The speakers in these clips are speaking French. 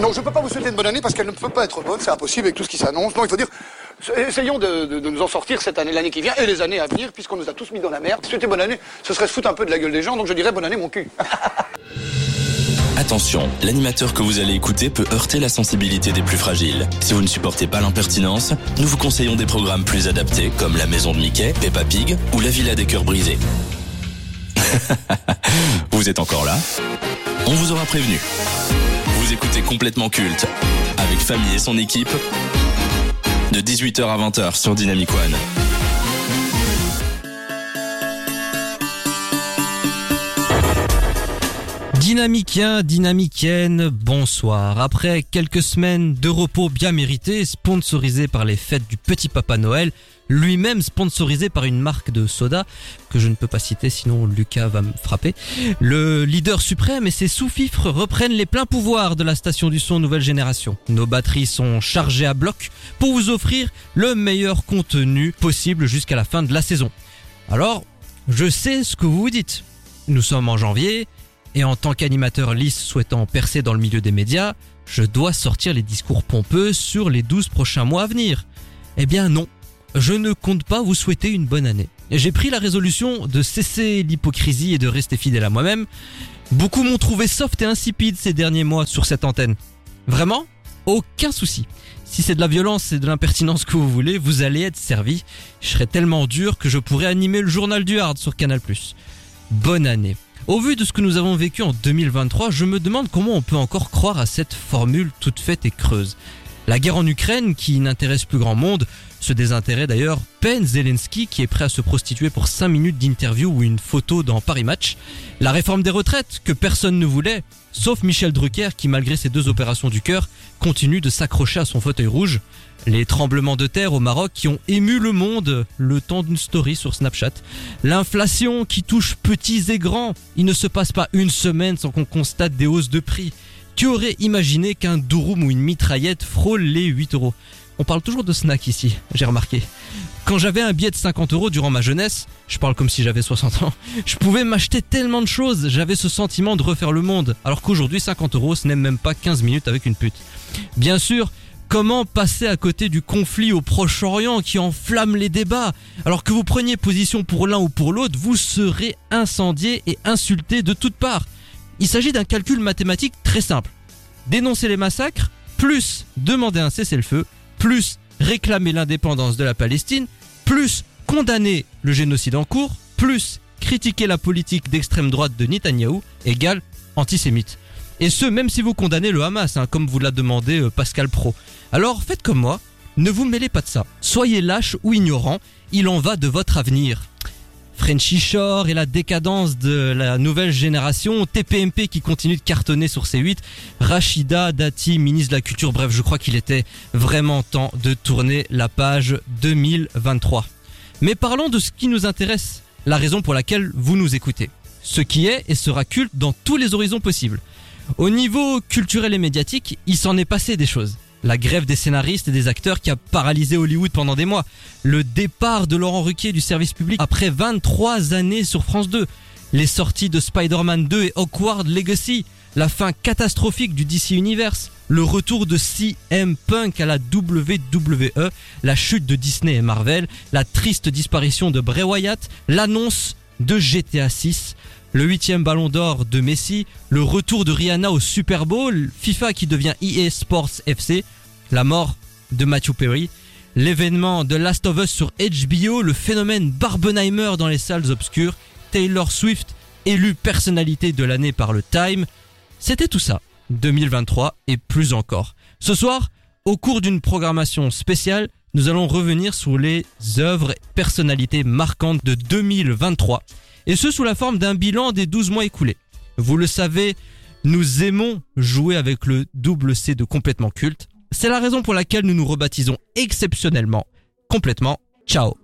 Non, je ne peux pas vous souhaiter une bonne année parce qu'elle ne peut pas être bonne, c'est impossible avec tout ce qui s'annonce. Non, il faut dire, essayons de, nous en sortir cette année, l'année qui vient et les années à venir, puisqu'on nous a tous mis dans la merde. Souhaiter bonne année, ce serait se foutre un peu de la gueule des gens, donc je dirais bonne année mon cul. Attention, l'animateur que vous allez écouter peut heurter la sensibilité des plus fragiles. Si vous ne supportez pas l'impertinence, nous vous conseillons des programmes plus adaptés comme La Maison de Mickey, Peppa Pig ou La Villa des Cœurs Brisés. vous êtes encore là? On vous aura prévenu. Vous écoutez complètement culte avec Famille et son équipe de 18h à 20h sur Dynamic One. Dynamicien, dynamicienne, bonsoir. Après quelques semaines de repos bien mérités, sponsorisé par les fêtes du petit Papa Noël, lui-même sponsorisé par une marque de soda, que je ne peux pas citer sinon Lucas va me frapper, le leader suprême et ses sous-fifres reprennent les pleins pouvoirs de la station du son nouvelle génération. Nos batteries sont chargées à bloc pour vous offrir le meilleur contenu possible jusqu'à la fin de la saison. Alors, je sais ce que vous vous dites. Nous sommes en janvier, et en tant qu'animateur lisse souhaitant percer dans le milieu des médias, je dois sortir les discours pompeux sur les 12 prochains mois à venir. Eh bien non, je ne compte pas vous souhaiter une bonne année. J'ai pris la résolution de cesser l'hypocrisie et de rester fidèle à moi-même. Beaucoup m'ont trouvé soft et insipide ces derniers mois sur cette antenne. Vraiment Aucun souci. Si c'est de la violence et de l'impertinence que vous voulez, vous allez être servi. Je serai tellement dur que je pourrais animer le journal du hard sur Canal+. Bonne année. Au vu de ce que nous avons vécu en 2023, je me demande comment on peut encore croire à cette formule toute faite et creuse. La guerre en Ukraine, qui n'intéresse plus grand monde, ce désintérêt d'ailleurs peine Zelensky qui est prêt à se prostituer pour 5 minutes d'interview ou une photo dans Paris Match. La réforme des retraites, que personne ne voulait, sauf Michel Drucker qui malgré ses deux opérations du cœur, continue de s'accrocher à son fauteuil rouge. Les tremblements de terre au Maroc qui ont ému le monde le temps d'une story sur Snapchat. L'inflation qui touche petits et grands. Il ne se passe pas une semaine sans qu'on constate des hausses de prix. Qui aurait imaginé qu'un durum ou une mitraillette frôle les 8 euros On parle toujours de snack ici, j'ai remarqué. Quand j'avais un billet de 50 euros durant ma jeunesse, je parle comme si j'avais 60 ans, je pouvais m'acheter tellement de choses, j'avais ce sentiment de refaire le monde, alors qu'aujourd'hui 50 euros ce n'est même pas 15 minutes avec une pute. Bien sûr, Comment passer à côté du conflit au Proche-Orient qui enflamme les débats Alors que vous preniez position pour l'un ou pour l'autre, vous serez incendié et insulté de toutes parts. Il s'agit d'un calcul mathématique très simple. Dénoncer les massacres, plus demander un cessez-le-feu, plus réclamer l'indépendance de la Palestine, plus condamner le génocide en cours, plus critiquer la politique d'extrême droite de Netanyahou, égale antisémite. Et ce, même si vous condamnez le Hamas, hein, comme vous l'a demandé euh, Pascal Pro. Alors faites comme moi, ne vous mêlez pas de ça. Soyez lâche ou ignorant, il en va de votre avenir. Frenchy Shore et la décadence de la nouvelle génération, TPMP qui continue de cartonner sur C8, Rachida Dati, ministre de la Culture, bref, je crois qu'il était vraiment temps de tourner la page 2023. Mais parlons de ce qui nous intéresse, la raison pour laquelle vous nous écoutez. Ce qui est et sera culte dans tous les horizons possibles. Au niveau culturel et médiatique, il s'en est passé des choses. La grève des scénaristes et des acteurs qui a paralysé Hollywood pendant des mois. Le départ de Laurent Ruquier du service public après 23 années sur France 2. Les sorties de Spider-Man 2 et Awkward Legacy. La fin catastrophique du DC Universe. Le retour de CM Punk à la WWE. La chute de Disney et Marvel. La triste disparition de Bray Wyatt. L'annonce de GTA 6 le huitième ballon d'or de Messi, le retour de Rihanna au Super Bowl, FIFA qui devient EA Sports FC, la mort de Matthew Perry, l'événement de Last of Us sur HBO, le phénomène Barbenheimer dans les salles obscures, Taylor Swift élu personnalité de l'année par le Time. C'était tout ça, 2023 et plus encore. Ce soir, au cours d'une programmation spéciale, nous allons revenir sur les œuvres et personnalités marquantes de 2023 et ce sous la forme d'un bilan des 12 mois écoulés. Vous le savez, nous aimons jouer avec le double C de complètement culte. C'est la raison pour laquelle nous nous rebaptisons exceptionnellement complètement ciao.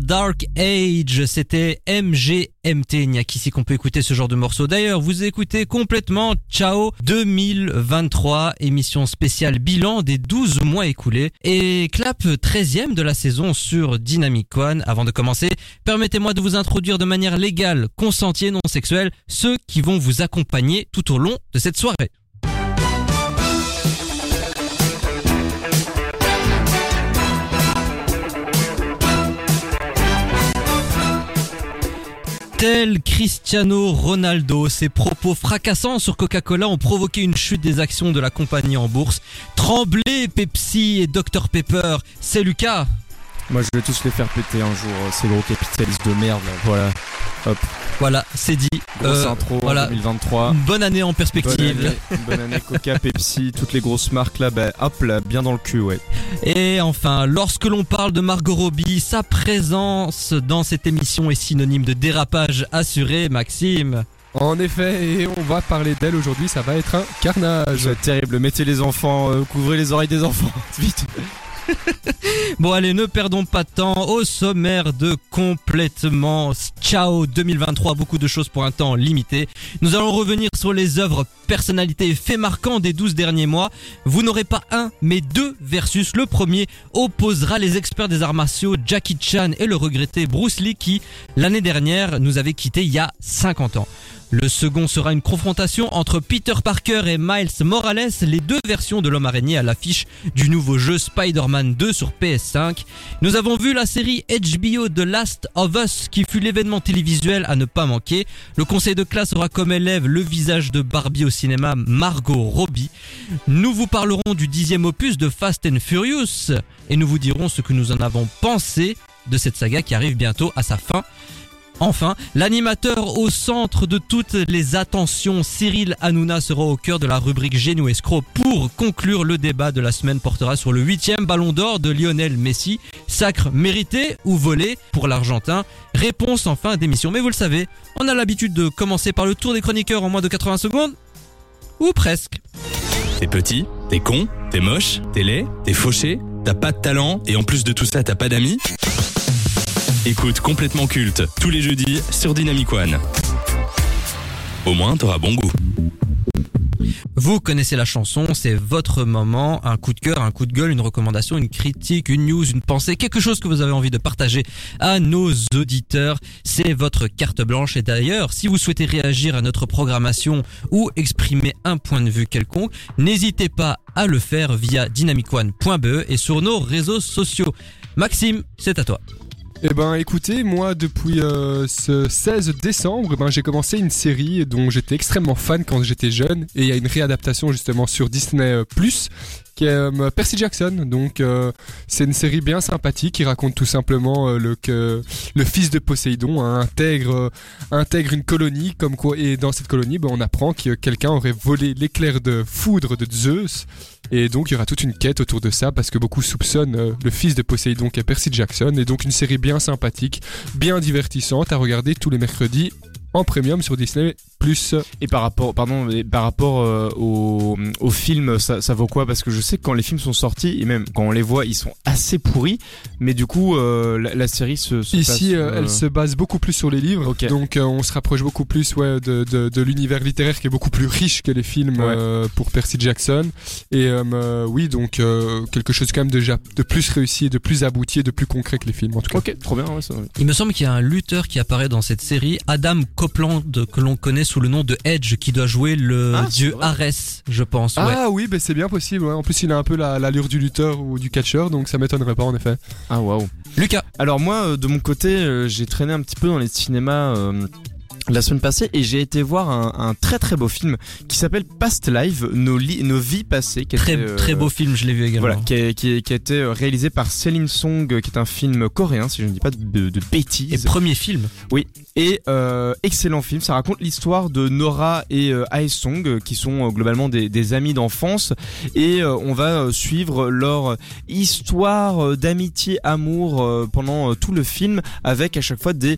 Dark Age, c'était MGMT. Il n'y a qu'ici qu'on peut écouter ce genre de morceau. D'ailleurs, vous écoutez complètement Ciao 2023, émission spéciale bilan des 12 mois écoulés et clap 13e de la saison sur Dynamic One. Avant de commencer, permettez-moi de vous introduire de manière légale, consentie et non sexuelle, ceux qui vont vous accompagner tout au long de cette soirée. Tel Cristiano Ronaldo, ses propos fracassants sur Coca-Cola ont provoqué une chute des actions de la compagnie en bourse. Tremblez Pepsi et Dr Pepper, c'est Lucas. Moi, je vais tous les faire péter un jour, euh, ces gros capitalistes de merde. là. Voilà. Hop. Voilà, c'est dit. Grosse Euh, intro voilà. 2023. Une bonne année en Bonne perspective. année, bonne année Coca, Pepsi, toutes les grosses marques là, bah hop là, bien dans le cul, ouais. Et enfin, lorsque l'on parle de Margot Robbie, sa présence dans cette émission est synonyme de dérapage assuré, Maxime. En effet, et on va parler d'elle aujourd'hui, ça va être un carnage. Terrible, mettez les enfants, euh, couvrez les oreilles des enfants, vite. Bon allez, ne perdons pas de temps. Au sommaire de complètement Ciao 2023, beaucoup de choses pour un temps limité. Nous allons revenir sur les œuvres, personnalités et faits marquants des 12 derniers mois. Vous n'aurez pas un, mais deux versus. Le premier opposera les experts des arts martiaux Jackie Chan et le regretté Bruce Lee qui, l'année dernière, nous avait quittés il y a 50 ans. Le second sera une confrontation entre Peter Parker et Miles Morales, les deux versions de l'homme araignée à l'affiche du nouveau jeu Spider-Man 2 sur PS5. Nous avons vu la série HBO The Last of Us qui fut l'événement télévisuel à ne pas manquer. Le conseil de classe aura comme élève le visage de Barbie au cinéma Margot Robbie. Nous vous parlerons du dixième opus de Fast and Furious et nous vous dirons ce que nous en avons pensé de cette saga qui arrive bientôt à sa fin. Enfin, l'animateur au centre de toutes les attentions, Cyril Hanouna, sera au cœur de la rubrique Génou Escroc pour conclure le débat de la semaine portera sur le huitième ballon d'or de Lionel Messi. Sacre mérité ou volé pour l'Argentin? Réponse en fin d'émission. Mais vous le savez, on a l'habitude de commencer par le tour des chroniqueurs en moins de 80 secondes. Ou presque. T'es petit, t'es con, t'es moche, t'es laid, t'es fauché, t'as pas de talent et en plus de tout ça t'as pas d'amis? Écoute complètement culte tous les jeudis sur Dynamic One. Au moins t'auras bon goût. Vous connaissez la chanson, c'est votre moment, un coup de cœur, un coup de gueule, une recommandation, une critique, une news, une pensée, quelque chose que vous avez envie de partager à nos auditeurs. C'est votre carte blanche et d'ailleurs, si vous souhaitez réagir à notre programmation ou exprimer un point de vue quelconque, n'hésitez pas à le faire via dynamicone.be et sur nos réseaux sociaux. Maxime, c'est à toi. Eh ben écoutez, moi depuis euh, ce 16 décembre, ben, j'ai commencé une série dont j'étais extrêmement fan quand j'étais jeune et il y a une réadaptation justement sur Disney euh, Plus qui est euh, Percy Jackson. Donc c'est une série bien sympathique qui raconte tout simplement le que le fils de Poséidon hein, intègre intègre une colonie comme quoi et dans cette colonie ben, on apprend que quelqu'un aurait volé l'éclair de foudre de Zeus et donc il y aura toute une quête autour de ça parce que beaucoup soupçonnent euh, le fils de Poséidon qui est Percy Jackson et donc une série bien sympathique, bien divertissante à regarder tous les mercredis en premium sur Disney Plus. Et par rapport, pardon, et par rapport euh, au, au film, ça, ça vaut quoi? Parce que je sais que quand les films sont sortis et même quand on les voit, ils sont assez pourris. Mais du coup, euh, la, la série se, se Ici, euh, euh, elle se base beaucoup plus sur les livres, donc euh, on se rapproche beaucoup plus ouais, de, de, de l'univers littéraire qui est beaucoup plus riche que les films Ouais. euh, pour Percy Jackson. Et euh, euh, oui, donc euh, quelque chose quand même de, plus réussi, et de plus abouti et de plus concret que les films en tout cas. Ok, trop bien, ouais, ça. Il me semble qu'il y a un lutteur qui apparaît dans cette série, Adam Copeland, que l'on connaît sous le nom de Edge, qui doit jouer le Ah, dieu. Arès, je pense. ouais. Ah oui, ben c'est bien possible. ouais. En plus, il a un peu la- l'allure du lutteur ou du catcheur, donc ça m'étonnerait pas en effet. Ah waouh. Lucas, Alors moi, euh, de mon côté, euh, j'ai traîné un petit peu dans les cinémas. euh, la semaine passée et j'ai été voir un, un très très beau film qui s'appelle Past Life, nos, nos vies passées. Qui très était, euh, très beau film, je l'ai vu également. Voilà, qui, a été euh, réalisé par Céline Song, qui est un film coréen, si je ne dis pas de, de- de Et bêtises. premier film. Et euh, excellent film, ça raconte l'histoire de Nora et euh, Ae Song, euh, qui sont globalement des, des amis d'enfance, et on va suivre leur histoire d'amitié, amour pendant tout le film, avec à chaque fois des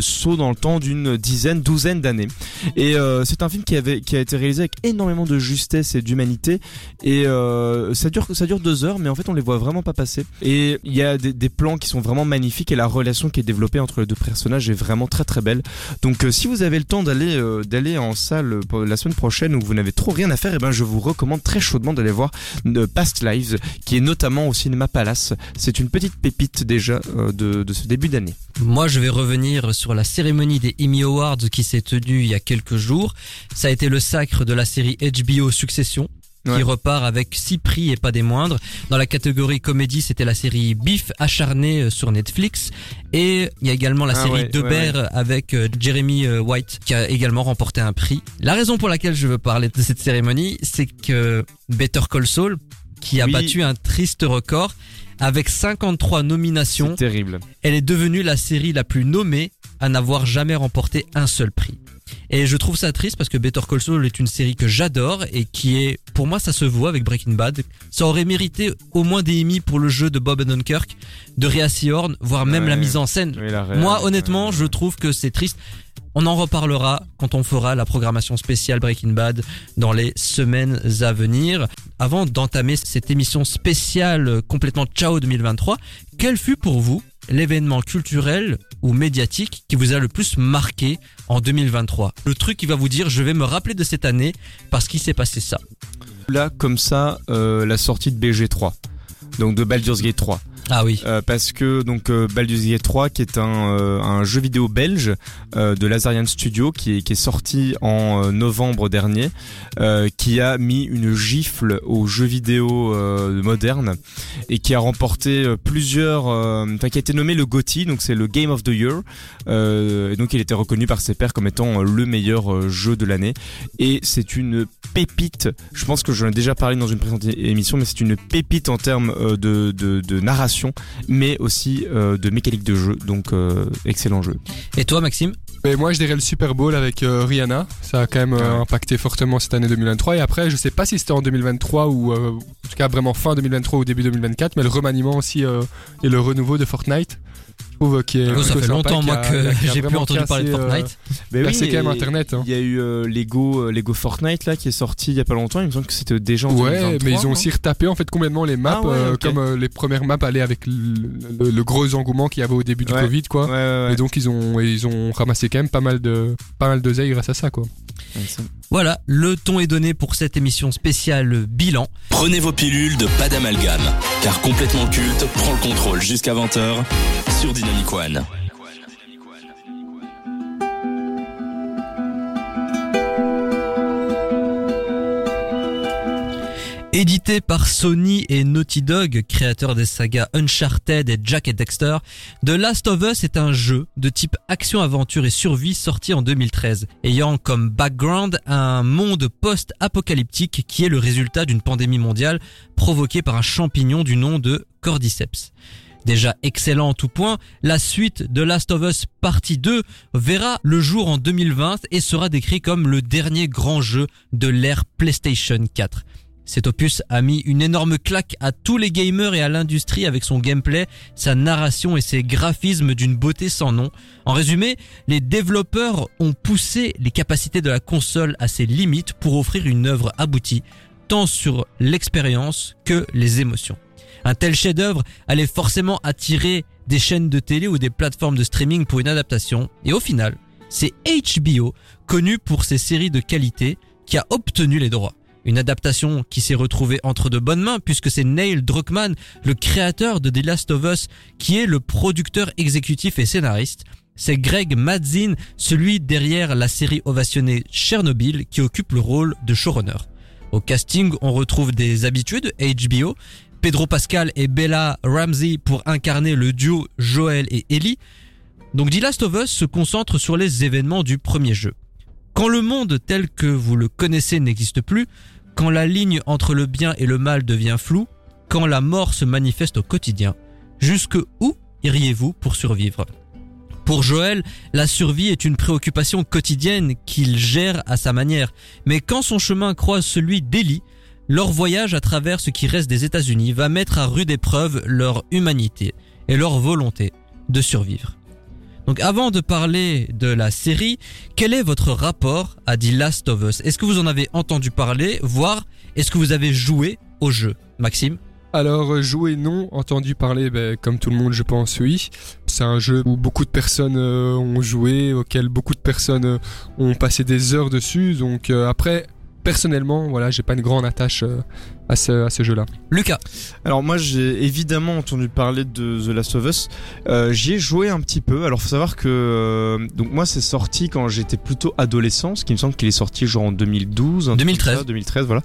sauts dans le temps d'une dizaine, douzaine d'années. Et euh, c'est un film qui avait qui a été réalisé avec énormément de justesse et d'humanité, et euh, ça dure ça dure deux heures, mais en fait on les voit vraiment pas passer. Et il y a des, plans qui sont vraiment magnifiques, et la relation qui est développée entre les deux personnages est vraiment très très belle. Donc euh, si vous avez le temps d'aller en salle la semaine prochaine où vous n'avez trop rien à faire, et ben je vous recommande très chaudement d'aller voir Past Lives, qui est notamment au cinéma Palace. C'est une petite pépite déjà de, de ce début d'année. Moi, je vais revenir sur la cérémonie des Emmy Awards qui s'est tenue il y a quelques jours. Ça a été le sacre de la série HBO Succession. Qui repart avec six prix et pas des moindres. Dans la catégorie comédie, c'était la série Beef acharné euh, sur Netflix. Et il y a également la Ah série ouais, De ouais, Bear avec euh, Jeremy euh, White qui a également remporté un prix. La raison pour laquelle je veux parler de cette cérémonie, c'est que Better Call Saul, qui a Oui. battu un triste record avec 53 nominations, terrible. elle est devenue la série la plus nommée à n'avoir jamais remporté un seul prix. Et je trouve ça triste parce que Better Call Saul est une série que j'adore et qui est, pour moi, ça se voit avec Breaking Bad. Ça aurait mérité au moins des Emmy pour le jeu de Bob Odenkirk, de Rhea Seahorn, voire même Ouais. la mise en scène. Réelle, Moi, honnêtement, je trouve que c'est triste. On en reparlera quand on fera la programmation spéciale Breaking Bad dans les semaines à venir. Avant d'entamer cette émission spéciale complètement Ciao 2023, quel fut pour vous l'événement culturel ou médiatique qui vous a le plus marqué en 2023 Le truc qui va vous dire je vais me rappeler de cette année parce qu'il s'est passé ça. Là, comme ça, euh, la sortie de BG3. Donc de Baldur's Gate 3. Ah oui. Euh, parce que donc euh, Baldur's Gate 3 qui est un, euh, un jeu vidéo belge euh, de Lazarian Studio qui est, sorti en novembre dernier qui a mis une gifle aux jeux vidéo modernes et qui a remporté plusieurs enfin qui a été nommé le GOTY donc c'est le Game of the Year et donc il était reconnu par ses pairs comme étant le meilleur jeu de l'année et c'est une pépite je pense que j'en ai déjà parlé dans une précédente émission mais c'est une pépite en termes de narration mais aussi euh, de mécanique de jeu. Donc euh, excellent jeu. Et toi Maxime? Mais moi, je dirais le Super Bowl avec euh, Rihanna. Ça a quand même euh, impacté fortement cette année 2023. Et après, je sais pas si c'était en 2023 ou euh, en tout cas vraiment fin 2023 ou début 2024, mais le remaniement aussi euh, et le renouveau de Fortnite. Trouve qu'il est Oh, Ça fait longtemps qui moi que qui j'ai plus entendu parler de euh, Fortnite. Mais Là, c'est quand même et Internet, hein. Il y a eu euh, Lego, euh, Lego Fortnite là qui est sorti il y a pas longtemps. Il me semble que c'était déjà en Ouais, 2023, mais ils ont aussi retapé en fait complètement les maps, Ah euh, comme euh, les premières maps allaient avec le, gros engouement qu'il y avait au début du. Covid, quoi. Ouais, ouais, ouais. Et donc ils ont ils ont ramassé quand même pas mal de pas mal d'oseille grâce à ça, quoi. Voilà, le ton est donné pour cette émission spéciale bilan. Prenez vos pilules de pas d'amalgame, car complètement culte prend le contrôle jusqu'à 20h sur Édité par Sony et Naughty Dog, créateurs des sagas Uncharted et Jack et Dexter, The Last of Us est un jeu de type action-aventure et survie sorti en 2013, ayant comme background un monde post-apocalyptique qui est le résultat d'une pandémie mondiale provoquée par un champignon du nom de Cordyceps. Déjà excellent en tout point, la suite de Last of Us partie 2 verra le jour en 2020 et sera décrit comme le dernier grand jeu de l'ère PlayStation 4. Cet opus a mis une énorme claque à tous les gamers et à l'industrie avec son gameplay, sa narration et ses graphismes d'une beauté sans nom. En résumé, les développeurs ont poussé les capacités de la console à ses limites pour offrir une œuvre aboutie, tant sur l'expérience que les émotions. Un tel chef-d'œuvre allait forcément attirer des chaînes de télé ou des plateformes de streaming pour une adaptation. Et au final, c'est HBO, connu pour ses séries de qualité, qui a obtenu les droits. Une adaptation qui s'est retrouvée entre de bonnes mains puisque c'est Neil Druckmann, le créateur de The Last of Us, qui est le producteur exécutif et scénariste. C'est Greg Madzin, celui derrière la série ovationnée Chernobyl, qui occupe le rôle de showrunner. Au casting, on retrouve des habitués de HBO, Pedro Pascal et Bella Ramsey pour incarner le duo Joel et Ellie. Donc The Last of Us se concentre sur les événements du premier jeu. Quand le monde tel que vous le connaissez n'existe plus, quand la ligne entre le bien et le mal devient floue, quand la mort se manifeste au quotidien, jusque où iriez-vous pour survivre? Pour Joël, la survie est une préoccupation quotidienne qu'il gère à sa manière, mais quand son chemin croise celui d'Ellie, leur voyage à travers ce qui reste des États-Unis va mettre à rude épreuve leur humanité et leur volonté de survivre. Donc avant de parler de la série, quel est votre rapport à The Last of Us? Est-ce que vous en avez entendu parler, voire est-ce que vous avez joué au jeu? Maxime? Alors, euh, jouer non, entendu parler, ben, comme tout le monde, je pense, oui. C'est un jeu où beaucoup de personnes euh, ont joué, auquel beaucoup de personnes euh, ont passé des heures dessus. Donc, après, personnellement, voilà, j'ai pas une grande attache euh, à ce, à ce jeu-là. Lucas Alors moi j'ai évidemment entendu parler de The Last of Us. Euh, J'y ai joué un petit peu. Alors faut savoir que euh, donc moi c'est sorti quand j'étais plutôt adolescent, ce qui me semble qu'il est sorti genre en 2012, un truc 2013. comme ça, 2013 voilà.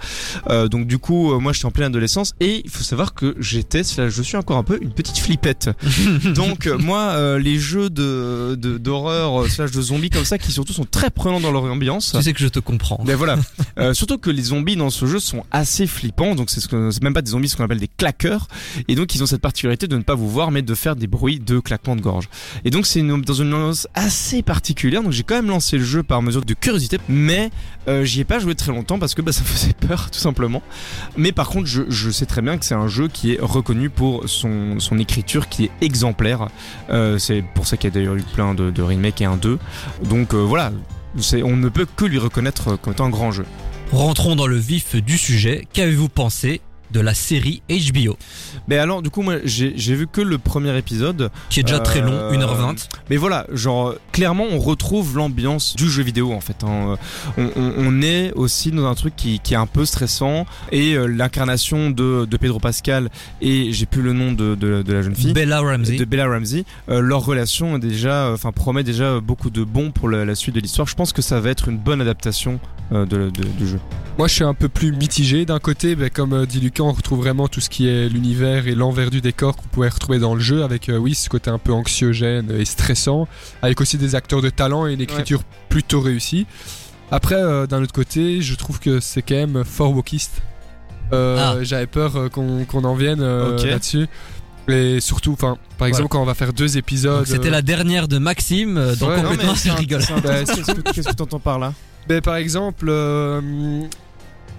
Euh, donc du coup euh, moi j'étais en pleine adolescence et il faut savoir que j'étais, je suis encore un peu une petite flippette. donc moi les jeux de d'horreur slash de zombies comme ça qui surtout sont très prenants dans leur ambiance. Tu sais que je te comprends. Mais voilà. Euh, surtout que les zombies dans ce jeu sont assez flippants. Donc c'est ce même pas des zombies, ce qu'on appelle des claqueurs. Et donc ils ont cette particularité de ne pas vous voir, mais de faire des bruits de claquements de gorge. Et donc c'est dans une ambiance assez particulière. Donc j'ai quand même lancé le jeu par mesure de curiosité, mais euh, j'y ai pas joué très longtemps parce que bah, ça faisait peur tout simplement. Mais par contre, je, sais très bien que c'est un jeu qui est reconnu pour son, écriture qui est exemplaire. Euh, c'est pour ça qu'il y a d'ailleurs eu plein de, remakes et un 2. Donc euh, voilà. On ne peut que lui reconnaître comme étant un grand jeu. Rentrons dans le vif du sujet. Qu'avez-vous pensé de la série HBO Mais alors, du coup, moi, j'ai vu que le premier épisode. Qui est déjà très long, Euh, 1h20. Mais voilà, genre, clairement, on retrouve l'ambiance du jeu vidéo, en fait. hein. On, on- on est aussi dans un truc qui, qui est un peu stressant. Et euh, l'incarnation de, de Pedro Pascal et j'ai plus le nom de, de, de la jeune fille. Bella Ramsey. de Bella Ramsey, euh, leur relation est déjà, euh, enfin promet déjà beaucoup de bons pour la, la suite de l'histoire. Je pense que ça va être une bonne adaptation euh, de, de- du jeu. Moi, je suis un peu plus mitigé. D'un côté, comme euh, dit Lucas, on retrouve vraiment tout ce qui est l'univers et l'envers du décor qu'on pouvait retrouver dans le jeu, avec euh, oui, ce côté un peu anxiogène et stressant, avec aussi des acteurs de talent et une écriture plutôt réussie. Après, euh, d'un autre côté, je trouve que c'est quand même fort wokiste. Euh, Ah. J'avais peur euh, qu'on qu'on en vienne euh, là-dessus. Et surtout, enfin, par exemple, quand on va faire deux épisodes. C'était euh, la dernière de Maxime, euh, donc Ouais, non, complètement mais c'est je un- rigole. c'est intéressant. Qu'est-ce que- qu'est-ce que tu entends par là Ben, par exemple, euh,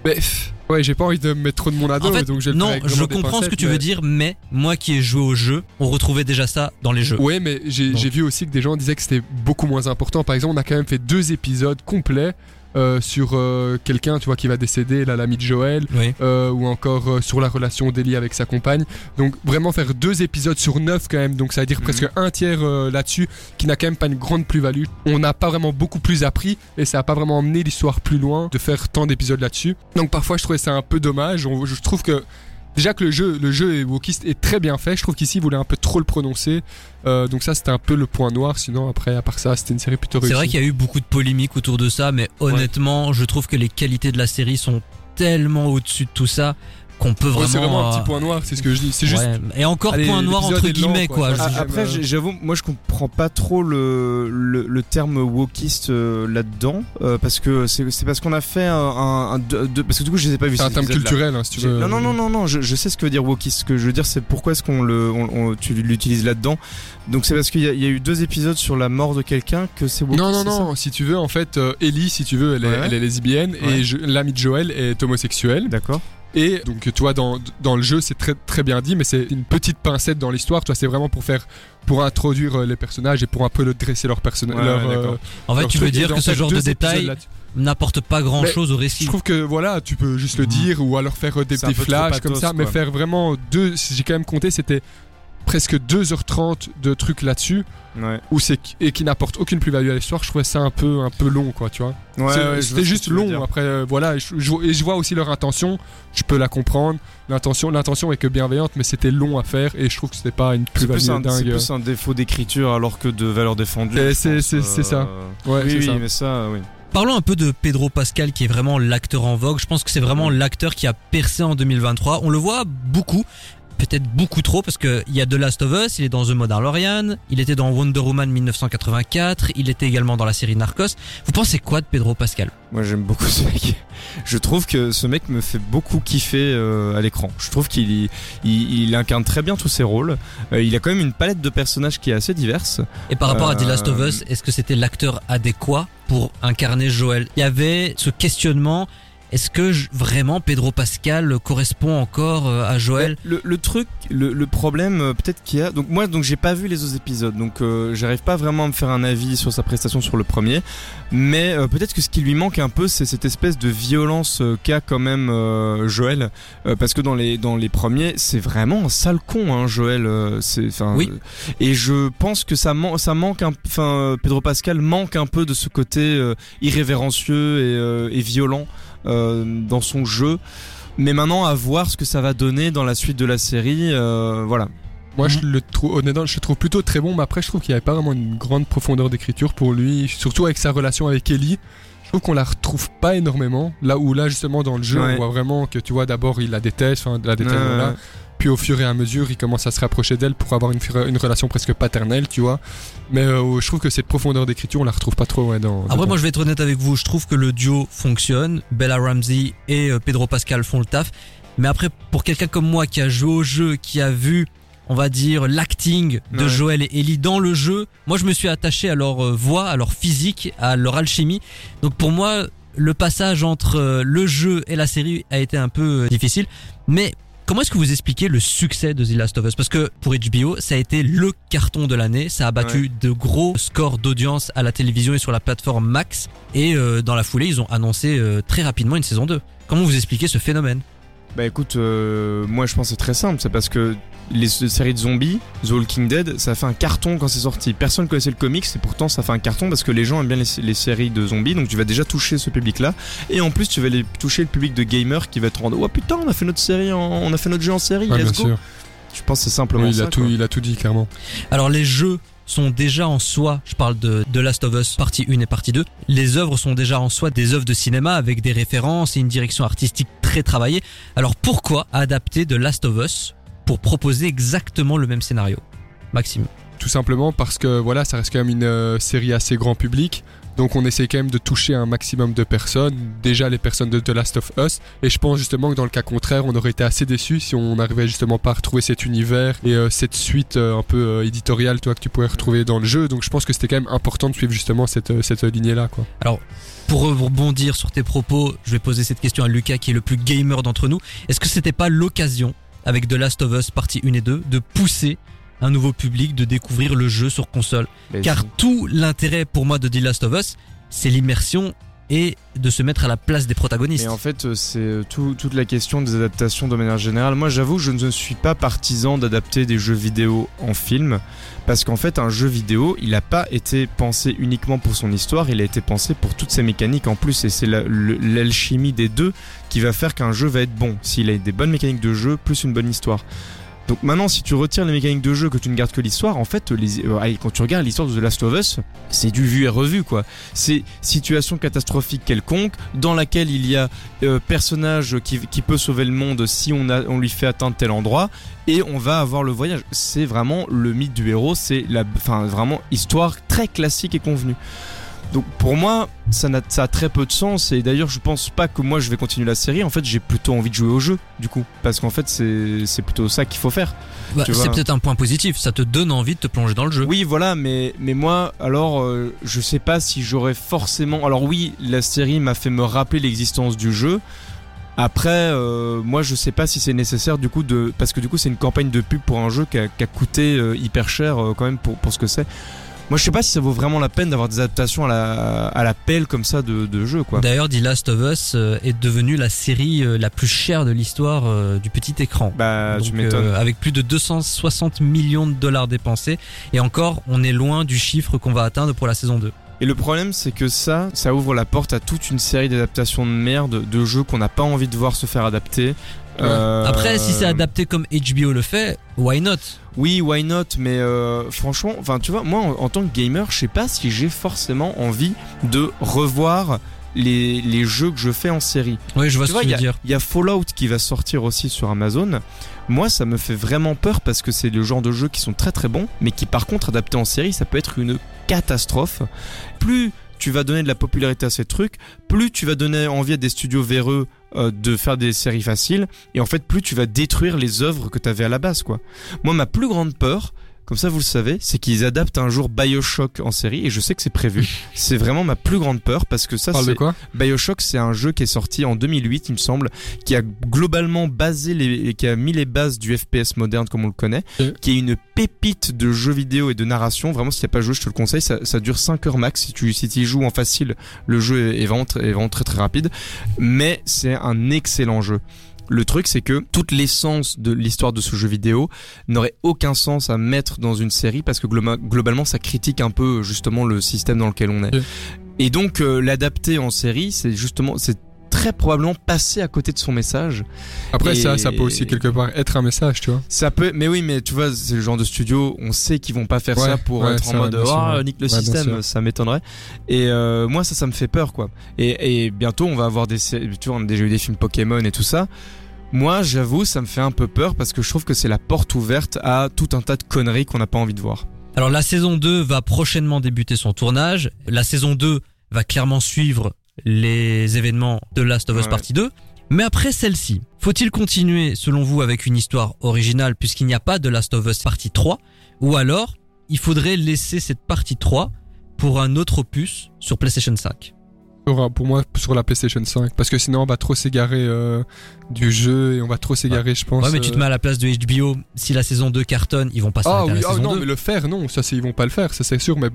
ben, pff, ouais, j'ai pas envie de me mettre trop de mon ado, En fait, donc je vais le faire non, avec je vraiment des comprends ce que pincettes, tu mais- veux dire, mais moi qui ai joué au jeu, on retrouvait déjà ça dans les jeux. Ouais, mais j'ai Donc. j'ai vu aussi que des gens disaient que c'était beaucoup moins important. Par exemple, on a quand même fait deux épisodes complets euh, sur euh, quelqu'un, tu vois, qui va décéder, là, l'ami de Joël, Oui. euh, ou encore euh, sur la relation d'Ellie avec sa compagne. Donc vraiment faire deux épisodes sur neuf quand même, donc ça veut dire Mhm. presque un tiers euh, là-dessus, qui n'a quand même pas une grande plus-value. On n'a pas vraiment beaucoup plus appris et ça n'a pas vraiment emmené l'histoire plus loin de faire tant d'épisodes là-dessus. Donc parfois je trouvais ça un peu dommage. On- je trouve que Déjà que le jeu, le jeu est wokiste est très bien fait. Je trouve qu'ici, il voulait un peu trop le prononcer. Euh, donc ça, c'était un peu le point noir. Sinon, après, à part ça, c'était une série plutôt réussie. C'est vrai qu'il y a eu beaucoup de polémiques autour de ça, mais honnêtement, je trouve que les qualités de la série sont tellement au-dessus de tout ça qu'on peut Ouais, vraiment. c'est vraiment un euh, petit point noir, c'est ce que je dis. C'est juste. ouais. Et encore Allez, point noir entre lent, guillemets quoi. quoi. Ah, Après, j'ai- j'avoue, moi je comprends pas trop le, le, le terme wokiste euh, là-dedans, euh, parce que c'est parce qu'on a fait un, parce que du coup je les ai pas vus. C'est un terme culturel, hein, si tu veux. Non, non, non, non, non, je, je sais ce que veut dire wokiste. Ce que je veux dire, c'est pourquoi est-ce qu'on le, on, on- tu l'utilises là-dedans. Donc c'est parce qu'il y, a- il y a eu deux épisodes sur la mort de quelqu'un que c'est wokiste. Non, non, non, si tu veux, en fait, euh, Ellie, si tu veux, elle est, Ouais. elle est lesbienne Ouais. et l'ami de Joël est homosexuel. D'accord. Et donc, tu vois, dans, dans le jeu, c'est très, très bien dit, mais c'est une petite pincette dans l'histoire. Tu vois, c'est vraiment pour faire, pour introduire euh, les personnages et pour un peu le dresser leur personnage. Ouais, ouais, d'accord. En fait, tu veux dire que ce genre de détails n'apporte pas grand chose au Je récit. trouve que voilà, tu peux juste le Mhm. dire ou alors faire euh, des petits flashs comme ça, mais faire vraiment deux. si J'ai quand même compté, c'était presque 2h30 de trucs là-dessus Ouais. où c'est et qui n'apporte aucune plus-value à l'histoire. Je trouvais ça un peu un peu long, quoi, tu vois. Ouais, ouais, C'était juste long. Après, euh, voilà, et je, je- et je vois aussi leur intention. Je peux la comprendre. L'intention, l'intention est que bienveillante, mais c'était long à faire et je trouve que c'était pas une plus-value un, c'est dingue. plus un défaut d'écriture alors que de valeur défendue. Je c'est- ça. Ouais, oui, oui, ça. mais ça, oui. Parlons un peu de Pedro Pascal qui est vraiment l'acteur en vogue. Je pense que c'est vraiment l'acteur qui a percé en 2023. On le voit beaucoup. Peut-être beaucoup trop parce que il y a The Last of Us, il est dans The Mandalorian, il était dans Wonder Woman 1984, il était également dans la série Narcos. Vous pensez quoi de Pedro Pascal? Moi j'aime beaucoup ce mec. Je trouve que ce mec me fait beaucoup kiffer euh, à l'écran. Je trouve qu'il y- il, il incarne très bien tous ses rôles. Euh, il a quand même une palette de personnages qui est assez diverse. Et par rapport à The Last of Euh, Us, est-ce que c'était l'acteur adéquat pour incarner Joël Il y avait ce questionnement. Est-ce que je- vraiment Pedro Pascal correspond encore euh, à Joël Le, le truc, le, le problème euh, peut-être qu'il y a. Donc moi donc j'ai pas vu les autres épisodes, donc euh, j'arrive pas vraiment à me faire un avis sur sa prestation sur le premier. Mais euh, peut-être que ce qui lui manque un peu, c'est cette espèce de violence qu'a quand même Joël, parce que dans les dans les premiers, c'est vraiment un sale con, hein, Joël. c'est enfin. Oui. et je pense que ça, man- ça manque un, enfin Pedro Pascal manque un peu de ce côté irrévérencieux et, et violent euh, dans son jeu. Mais maintenant, à voir ce que ça va donner dans la suite de la série, euh, voilà. Moi, je le trouve, honnêtement, je le trouve plutôt très bon, mais après, je trouve qu'il n'y avait pas vraiment une grande profondeur d'écriture pour lui, surtout avec sa relation avec Ellie. Je trouve qu'on la retrouve pas énormément. Là où, là, justement, dans le jeu, Ouais. on voit vraiment que, tu vois, d'abord, il la déteste, enfin, la déteste, Ouais, voilà. Puis au fur et à mesure, il commence à se rapprocher d'elle pour avoir une, relation presque paternelle, tu vois. Mais euh, je trouve que cette profondeur d'écriture, on la retrouve pas trop, ouais, dans. Après, dedans. moi, je vais être honnête avec vous. Je trouve que le duo fonctionne. Bella Ramsey et euh, Pedro Pascal font le taf. Mais après, pour quelqu'un comme moi qui a joué au jeu, qui a vu, on va dire, l'acting de Ouais. Joël et Ellie dans le jeu, moi, je me suis attaché à leur euh, voix, à leur physique, à leur alchimie. Donc, pour moi, le passage entre le jeu et la série a été un peu difficile. Mais Comment est-ce que vous expliquez le succès de The Last of Us? Parce que pour HBO, ça a été le carton de l'année. Ça a battu de gros scores d'audience à la télévision et sur la plateforme Max. Et euh, dans la foulée, ils ont annoncé euh, très rapidement une saison 2. Comment vous expliquez ce phénomène? Bah écoute, euh, moi je pense que c'est très simple, c'est parce que les séries de zombies, The Walking Dead, ça a fait un carton quand c'est sorti. Personne connaissait le comics et pourtant ça fait un carton parce que les gens aiment bien les, les séries de zombies, donc tu vas déjà toucher ce public-là. Et en plus tu vas toucher le public de gamers qui va te rendre, oh putain, on a fait notre série, en- on a fait notre jeu en série, Ouais, let's bien go. sûr. Je pense que c'est simplement Oui, il, ça. a tout, quoi. il a tout dit, clairement. Alors les jeux sont déjà en soi, je parle de The Last of Us partie 1 et partie 2, les œuvres sont déjà en soi des œuvres de cinéma avec des références et une direction artistique très travaillée. Alors pourquoi adapter The Last of Us pour proposer exactement le même scénario? Maxime. Tout simplement parce que voilà, ça reste quand même une euh, série assez grand public. Donc on essaie quand même de toucher un maximum de personnes, déjà les personnes de The Last of Us, et je pense justement que dans le cas contraire, on aurait été assez déçus si on n'arrivait justement pas à retrouver cet univers et euh, cette suite euh, un peu euh, éditoriale, toi, que tu pourrais retrouver dans le jeu. Donc je pense que c'était quand même important de suivre justement cette, cette lignée-là, quoi. Pour rebondir sur tes propos, je vais poser cette question à Lucas qui est le plus gamer d'entre nous. Est-ce que c'était pas l'occasion, avec The Last of Us partie 1 et 2, de pousser un nouveau public de découvrir le jeu sur console Mais Car tout l'intérêt pour moi de The Last of Us, c'est l'immersion et de se mettre à la place des protagonistes. Et en fait, euh, c'est euh, tout- toute la question des adaptations de manière générale. Moi, j'avoue, je ne suis pas partisan d'adapter des jeux vidéo en film. Parce qu'en fait, un jeu vidéo, il n'a pas été pensé uniquement pour son histoire, il a été pensé pour toutes ses mécaniques en plus. Et c'est l'alchimie des deux qui va faire qu'un jeu va être bon. S'il a des bonnes mécaniques de jeu, plus une bonne histoire. Donc maintenant, si tu retires les mécaniques de jeu, que tu ne gardes que l'histoire, en fait, euh, quand tu regardes l'histoire de The Last of Us, c'est du vu et revu, quoi. C'est situation catastrophique quelconque, dans laquelle il y a euh, personnage qui, peut sauver le monde si on, lui fait atteindre tel endroit, et on va avoir le voyage. C'est vraiment le mythe du héros, c'est la, vraiment histoire très classique et convenue. Donc pour moi, ça, n'a- ça a très peu de sens et d'ailleurs je pense pas que moi je vais continuer la série. En fait, j'ai plutôt envie de jouer au jeu du coup parce qu'en fait c'est plutôt ça qu'il faut faire. Bah, c'est peut-être un point positif, ça te donne envie de te plonger dans le jeu. Oui, voilà, mais mais moi alors euh, je sais pas si j'aurais forcément. Alors oui, la série m'a fait me rappeler l'existence du jeu. Après, euh, moi je sais pas si c'est nécessaire du coup de parce que du coup c'est une campagne de pub pour un jeu qui a, qui a coûté euh, hyper cher euh, quand même pour pour ce que c'est. Moi je sais pas si ça vaut vraiment la peine d'avoir des adaptations à la à la pelle comme ça de de jeu quoi. D'ailleurs, The Last of Us euh, est devenue la série euh, la plus chère de l'histoire euh, du petit écran. Bah tu m'étonnes. euh, avec plus de 260 millions de dollars dépensés. Et encore, on est loin du chiffre qu'on va atteindre pour la saison 2. Et le problème, c'est que ça, ça ouvre la porte à toute une série d'adaptations de merde, de jeux qu'on n'a pas envie de voir se faire adapter. Euh, Après, si c'est adapté comme HBO le fait, why not? Oui, why not? Mais euh, franchement, enfin, tu vois, moi, en, en tant que gamer, je sais pas si j'ai forcément envie de revoir les, les jeux que je fais en série. Oui, je vois Tu ce vois, que tu y, veux a- dire. il y a Fallout qui va sortir aussi sur Amazon. Moi, ça me fait vraiment peur parce que c'est le genre de jeux qui sont très très bons, mais qui par contre adaptés en série, ça peut être une catastrophe. Plus tu vas donner de la popularité à ces trucs, plus tu vas donner envie à des studios véreux euh, de faire des séries faciles, et en fait, plus tu vas détruire les œuvres que tu avais à la base, quoi. Moi, ma plus grande peur, comme ça vous le savez, c'est qu'ils adaptent un jour Bioshock en série, et je sais que c'est prévu. c'est vraiment ma plus grande peur parce que ça, Parle c'est de quoi? Bioshock, c'est un jeu qui est sorti en 2008, il me semble, qui a globalement basé les, qui a mis les bases du FPS moderne comme on le connaît, qui est une pépite de jeux vidéo et de narration. Vraiment, si t'as pas joué, je te le conseille. Ça, ça dure 5 heures max. Si tu, si y joues en facile, le jeu est vraiment, est vraiment très très rapide. Mais c'est un excellent jeu. Le truc, c'est que toute l'essence de l'histoire de ce jeu vidéo n'aurait aucun sens à mettre dans une série parce que globa- globalement, ça critique un peu justement le système dans lequel on est. Et donc, euh, l'adapter en série, c'est justement, c'est très probablement passer à côté de son message. Après, Et- ça, ça peut aussi quelque part être un message, tu vois. Ça peut, mais oui, mais tu vois, c'est le genre de studio, on sait qu'ils vont pas faire Ouais, ça pour ouais, être ça, en mode, sûr, ouais. nique le système, ça m'étonnerait. Et euh, moi, ça, ça me fait peur, quoi. Et, et bientôt, on va avoir des, tu vois, on a déjà eu des films Pokémon et tout ça. Moi, j'avoue, ça me fait un peu peur parce que je trouve que c'est la porte ouverte à tout un tas de conneries qu'on n'a pas envie de voir. Alors la saison 2 va prochainement débuter son tournage. La saison 2 va clairement suivre les événements de Last of Us Ouais. partie 2. Mais après celle-ci, faut-il continuer selon vous avec une histoire originale puisqu'il n'y a pas de Last of Us partie 3 Ou alors, il faudrait laisser cette partie 3 pour un autre opus sur PlayStation 5 Pour, pour moi, sur la PlayStation 5. Parce que sinon, on va trop s'égarer euh, du jeu et on va trop s'égarer, je pense. Ouais mais tu te euh. mets à la place de HBO, si la saison 2 cartonne, ils vont pas Ah s'arrêter à oui, la ah saison non, 2. mais le faire, non, ça c'est ils vont pas le faire, ça c'est sûr, mais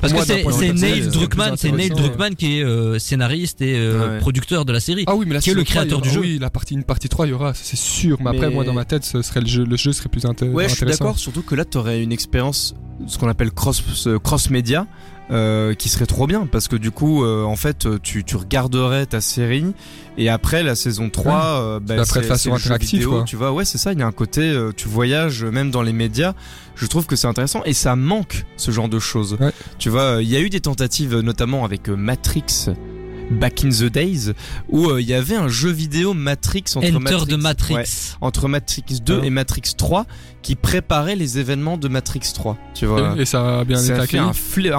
Parce moi, que c'est Neil Druckmann, c'est Neil intéressant, Druckmann qui est euh, scénariste et euh, Ouais. producteur de la série. Ah oui, mais la Qui est le saison 3, créateur il y du aura- jeu. Oui, la partie, une partie 3, il y aura, c'est sûr. Mais, après, Mais- moi, dans ma tête, ce serait le jeu, le jeu serait plus inté- Ouais, je suis intéressant. d'accord, surtout que là, t'aurais une expérience, ce qu'on appelle cross, euh, cross-média, euh, qui serait trop bien, parce que du coup, euh, en fait, tu, tu regarderais ta série, et après la saison 3, euh, bah, de c'est- façon interactive, vidéo, quoi. Tu vois, ouais, c'est ça, il y a un côté, euh, tu voyages même dans les médias, je trouve que c'est intéressant, et ça manque ce genre de choses. Ouais. Tu vois, il y a eu des tentatives, notamment avec euh, Matrix, Back in the Days, où euh, il y avait un jeu vidéo Matrix entre Enter Matrix, de Matrix. ouais, entre Matrix 2 Ah. et Matrix 3 qui préparait les événements de Matrix 3. Tu vois. Et ça a bien été accueilli. un, un Ah,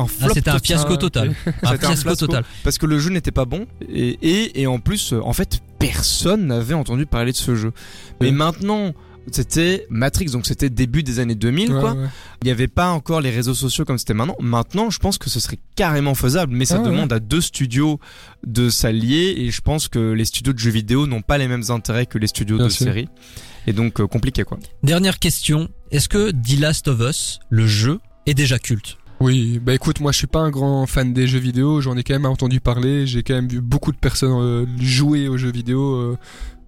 flop c'était un total. fiasco total. Un un fiasco total. parce que le jeu n'était pas bon et, et, et en plus euh, en fait personne n'avait entendu parler de ce jeu. Mais Ouais. maintenant c'était Matrix donc c'était début des années 2000 Ouais, quoi. ouais. Il n'y avait pas encore les réseaux sociaux comme c'était maintenant. Maintenant, je pense que ce serait carrément faisable, mais ça Ah ouais. demande à deux studios de s'allier et je pense que les studios de jeux vidéo n'ont pas les mêmes intérêts que les studios Bien de sûr. séries. Et donc euh, compliqué quoi. Dernière question. Est-ce que The Last of Us, le jeu, est déjà culte? Oui, bah écoute, moi je suis pas un grand fan des jeux vidéo, j'en ai quand même entendu parler, j'ai quand même vu beaucoup de personnes euh, jouer aux jeux vidéo, euh,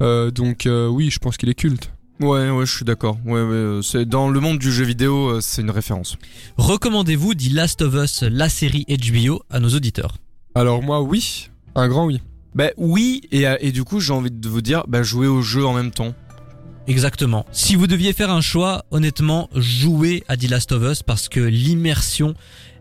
euh, donc euh, oui, je pense qu'il est culte. Ouais, ouais, je suis d'accord. Ouais, ouais, euh, c'est dans le monde du jeu vidéo, euh, c'est une référence. Recommandez-vous The Last of Us, la série HBO, à nos auditeurs Alors moi, oui, un grand oui. Bah oui, et, euh, et du coup, j'ai envie de vous dire, bah jouez au jeu en même temps. Exactement. Si vous deviez faire un choix, honnêtement, jouez à The Last of Us parce que l'immersion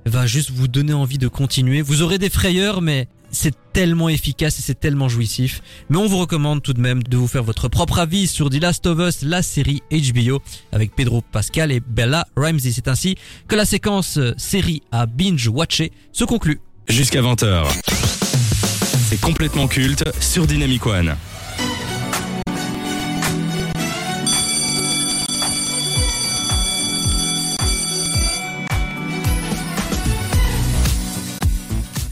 va juste vous donner envie de continuer. Vous aurez des frayeurs, mais c'est tellement efficace et c'est tellement jouissif. Mais on vous recommande tout de même de vous faire votre propre avis sur The Last of Us, la série HBO, avec Pedro Pascal et Bella Ramsey. C'est ainsi que la séquence euh, série à binge-watcher se conclut. Jusqu'à 20h. C'est complètement culte sur Dynamic One.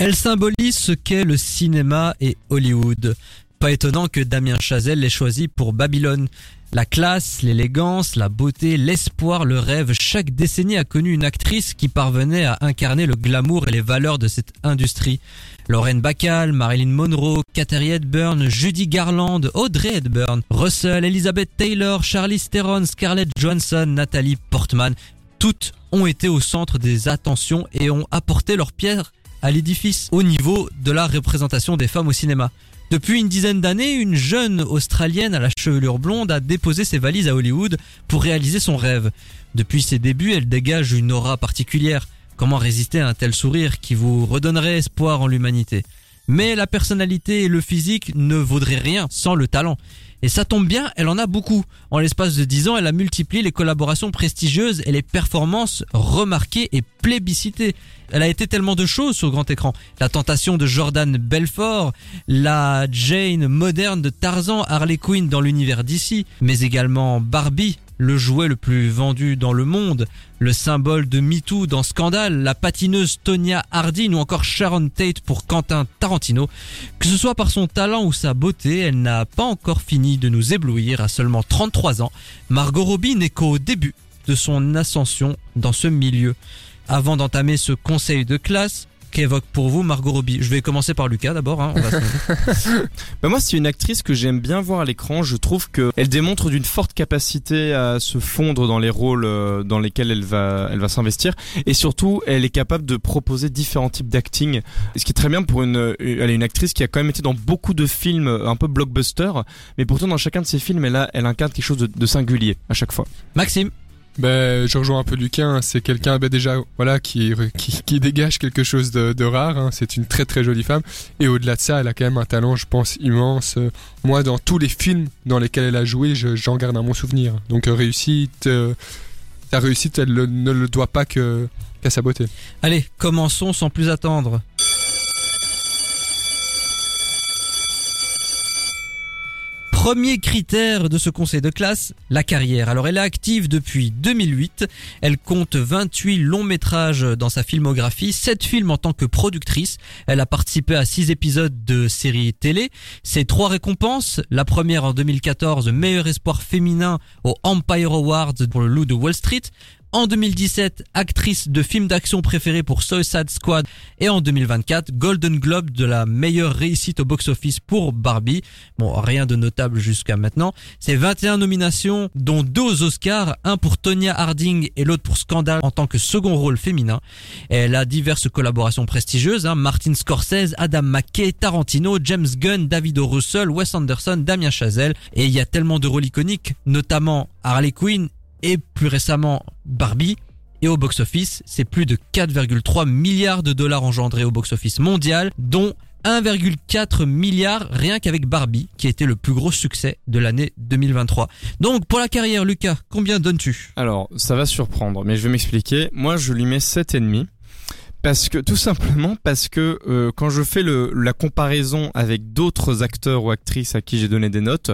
Elle symbolise ce qu'est le cinéma et Hollywood. Pas étonnant que Damien Chazelle l'ait choisi pour Babylone. La classe, l'élégance, la beauté, l'espoir, le rêve, chaque décennie a connu une actrice qui parvenait à incarner le glamour et les valeurs de cette industrie. Lorraine Bacall, Marilyn Monroe, Katharine Hepburn, Judy Garland, Audrey Hepburn, Russell, Elizabeth Taylor, Charlize Theron, Scarlett Johansson, Nathalie Portman, toutes ont été au centre des attentions et ont apporté leur pierre à l'édifice au niveau de la représentation des femmes au cinéma. Depuis une dizaine d'années, une jeune Australienne à la chevelure blonde a déposé ses valises à Hollywood pour réaliser son rêve. Depuis ses débuts, elle dégage une aura particulière. Comment résister à un tel sourire qui vous redonnerait espoir en l'humanité? Mais la personnalité et le physique ne vaudraient rien sans le talent. Et ça tombe bien, elle en a beaucoup. En l'espace de 10 ans, elle a multiplié les collaborations prestigieuses et les performances remarquées et plébiscitées. Elle a été tellement de choses sur grand écran. La tentation de Jordan Belfort, la Jane moderne de Tarzan, Harley Quinn dans l'univers d'ici, mais également Barbie, le jouet le plus vendu dans le monde, le symbole de MeToo dans Scandale, la patineuse Tonya Harding ou encore Sharon Tate pour Quentin Tarantino. Que ce soit par son talent ou sa beauté, elle n'a pas encore fini de nous éblouir à seulement 33 ans. Margot Robbie n'est qu'au début de son ascension dans ce milieu. Avant d'entamer ce conseil de classe, qu'évoque pour vous Margot Robbie Je vais commencer par Lucas d'abord. Hein, se- Bah moi, c'est une actrice que j'aime bien voir à l'écran. Je trouve que elle démontre d'une forte capacité à se fondre dans les rôles euh, dans lesquels elle va, elle va s'investir. Et surtout, elle est capable de proposer différents types d'acting. Ce qui est très bien pour une, euh, elle est une actrice qui a quand même été dans beaucoup de films euh, un peu blockbuster. Mais pourtant, dans chacun de ses films, elle, a, elle incarne quelque chose de, de singulier à chaque fois. Maxime Ben, je rejoins un peu Lucas, hein. c'est quelqu'un ben, déjà voilà qui, qui, dégage quelque chose de, rare, hein. c'est une très très jolie femme, et au-delà de ça, elle a quand même un talent, je pense, immense. Moi, dans tous les films dans lesquels elle a joué, je- j'en garde un bon souvenir. Donc euh, réussite, euh, sa réussite, elle le- ne le doit pas que qu'à sa beauté. Allez, commençons sans plus attendre. Premier critère de ce conseil de classe, la carrière. Alors elle est active depuis 2008, elle compte 28 longs métrages dans sa filmographie, 7 films en tant que productrice, elle a participé à 6 épisodes de séries télé, ses trois récompenses, la première en 2014, meilleur espoir féminin au Empire Awards pour le Loup de Wall Street, en 2017, actrice de film d'action préférée pour Suicide Squad. Et en 2024, Golden Globe de la meilleure réussite au box-office pour Barbie. Bon, rien de notable jusqu'à maintenant. C'est 21 nominations, dont deux Oscars, un pour Tonya Harding et l'autre pour Scandal en tant que second rôle féminin. Et elle a diverses collaborations prestigieuses, hein, Martin Scorsese, Adam McKay, Tarantino, James Gunn, David O. Russell, Wes Anderson, Damien Chazelle. Et il y a tellement de rôles iconiques, notamment Harley Quinn et plus récemment Barbie. Et au box-office, c'est plus de 4,3 milliards de dollars engendrés au box-office mondial, dont 1,4 milliard rien qu'avec Barbie, qui a été le plus gros succès de l'année 2023. Donc pour la carrière, Lucas, combien donnes-tu? Alors, ça va surprendre, mais je vais m'expliquer. Moi, je lui mets 7,5. Parce que tout simplement parce que euh, quand je fais la comparaison avec d'autres acteurs ou actrices à qui j'ai donné des notes,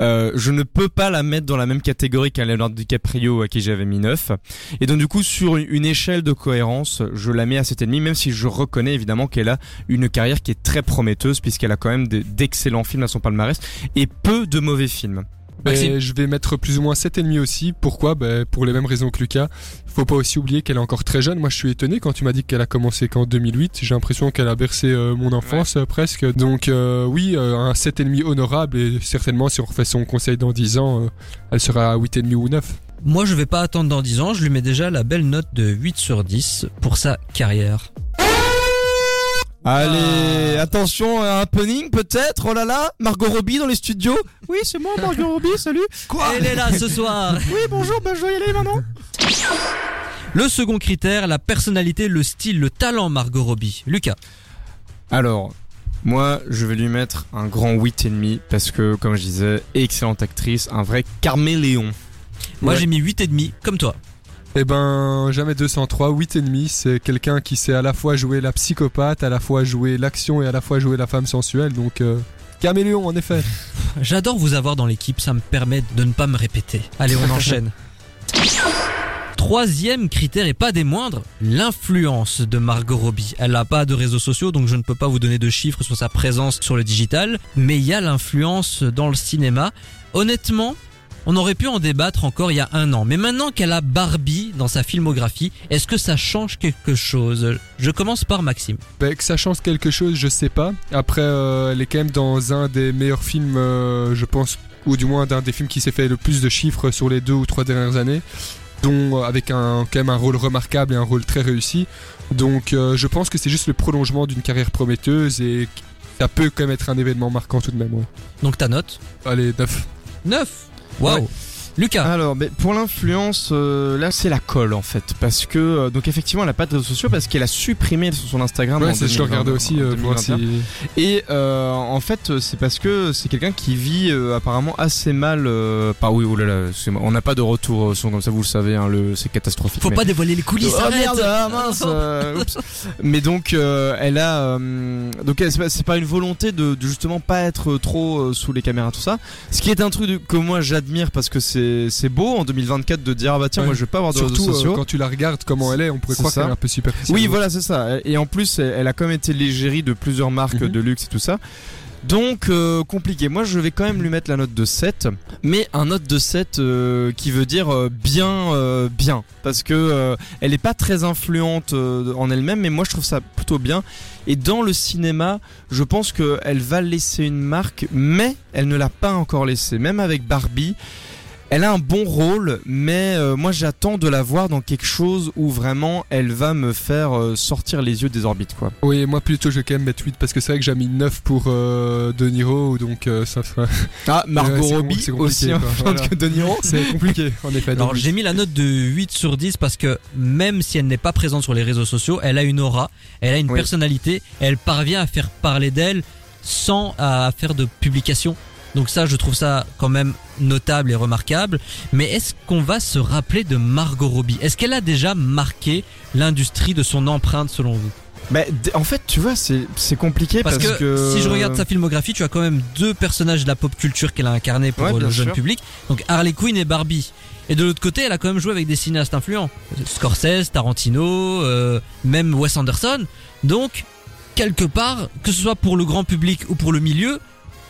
euh, je ne peux pas la mettre dans la même catégorie qu'un Leonardo DiCaprio à qui j'avais mis 9. Et donc du coup sur une, échelle de cohérence, je la mets à 7,5 même si je reconnais évidemment qu'elle a une carrière qui est très prometteuse puisqu'elle a quand même de- d'excellents films à son palmarès et peu de mauvais films. Maxime. Ben, je vais mettre plus ou moins 7,5 aussi. Pourquoi? Ben, Pour les mêmes raisons que Lucas. Faut pas aussi oublier qu'elle est encore très jeune. Moi, je suis étonné quand tu m'as dit qu'elle a commencé qu'en 2008. J'ai l'impression qu'elle a bercé euh, mon enfance euh, presque. Donc euh, oui, euh, un 7,5 honorable et certainement si on refait son conseil dans 10 ans, euh, elle sera à 8,5 ou 9. Moi, je vais pas attendre dans 10 ans, je lui mets déjà la belle note de 8 sur 10 pour sa carrière. Allez, attention, un happening peut-être, oh là là, Margot Robbie dans les studios. Oui, c'est moi, Margot Robbie, salut. Quoi Elle est là ce soir. Oui, bonjour, bah je dois y aller maintenant. Le second critère, la personnalité, le style, le talent Margot Robbie. Lucas. Alors, moi, je vais lui mettre un grand 8,5 parce que, comme je disais, excellente actrice, un vrai carméléon. Moi Ouais. j'ai mis 8,5 comme toi. Eh ben, jamais 203, 8,5, c'est quelqu'un qui sait à la fois jouer la psychopathe, à la fois jouer l'action et à la fois jouer la femme sensuelle, donc euh, caméléon en effet. J'adore vous avoir dans l'équipe, ça me permet de ne pas me répéter. Allez, on enchaîne. Troisième critère et pas des moindres, l'influence de Margot Robbie. Elle n'a pas de réseaux sociaux, donc je ne peux pas vous donner de chiffres sur sa présence sur le digital, mais il y a l'influence dans le cinéma. Honnêtement, on aurait pu en débattre encore il y a un an, mais maintenant qu'elle a Barbie dans sa filmographie, est-ce que ça change quelque chose? Je commence par Maxime. Ben, que ça change quelque chose, je sais pas. Après, euh, elle est quand même dans un des meilleurs films, euh, je pense, ou du moins d'un des films qui s'est fait le plus de chiffres sur les deux ou trois dernières années, dont euh, avec un, quand même un rôle remarquable et un rôle très réussi. Donc, euh, je pense que c'est juste le prolongement d'une carrière prometteuse et ça peut quand même être un événement marquant tout de même. Ouais. Donc ta note? Allez, 9. 9 Waouh Ouais. Lucas Alors, mais pour l'influence, euh, là, c'est la colle en fait, parce que euh, donc effectivement, elle a pas de réseaux sociaux parce qu'elle a supprimé sur son Instagram. Ouais, c'est- je le 2020, regardais aussi euh, pour voir 2021. si. Et euh, en fait, c'est parce que c'est quelqu'un qui vit euh, apparemment assez mal. Euh, pas oui, oh là là, c'est- on n'a pas de retour son comme ça, vous le savez, hein, le, c'est catastrophique. Faut mais- pas dévoiler les coulisses, Oh arrête merde, ah, mince, euh, oups. Mais donc euh, elle a euh, donc c'est pas, une volonté de, de justement pas être trop euh, sous les caméras tout ça. Ce qui est un truc de- que moi j'admire parce que c'est c'est beau en 2024 de dire ah bah tiens Ouais. moi je vais pas avoir de Surtout réseaux euh, sociaux. quand tu la regardes comment elle est, on pourrait croire qu'elle est un peu superficielle. Oui, voilà, c'est ça. Et en plus, elle elle a quand même été l'égérie de plusieurs marques Mhm. de luxe et tout ça. Donc, euh, compliqué. Moi, je vais quand même lui mettre la note de 7. Mais un note de 7 euh, qui veut dire euh, bien, bien. Parce que elle est pas très influente en elle-même, mais moi, je trouve ça plutôt bien. Et dans le cinéma, je pense qu'elle va laisser une marque, mais elle ne l'a pas encore laissée. Même avec Barbie, elle a un bon rôle, mais euh, moi j'attends de la voir dans quelque chose où vraiment elle va me faire euh, sortir les yeux des orbites quoi. Oui, moi plutôt je vais quand même mettre 8 parce que c'est vrai que j'ai mis 9 pour euh, De Niro, donc euh, ça fait- Ah, Margot Robbie c'est aussi quoi. Voilà. que De Niro. c'est compliqué en effet. Alors j'ai mis la note de 8 sur 10 parce que même si elle n'est pas présente sur les réseaux sociaux, elle a une aura, elle a une Oui. personnalité, elle parvient à faire parler d'elle sans à faire de publication. Donc ça, je trouve ça quand même notable et remarquable. Mais est-ce qu'on va se rappeler de Margot Robbie? Est-ce qu'elle a déjà marqué l'industrie de son empreinte selon vous? Bah, en fait, tu vois, c'est compliqué Parce, parce, que, si je regarde sa filmographie, tu as quand même deux personnages de la pop culture qu'elle a incarné pour Ouais, le jeune sûr. public. Donc Harley Quinn et Barbie. Et de l'autre côté, elle a quand même joué avec des cinéastes influents. Scorsese, Tarantino, euh, même Wes Anderson. Donc, quelque part, que ce soit pour le grand public ou pour le milieu,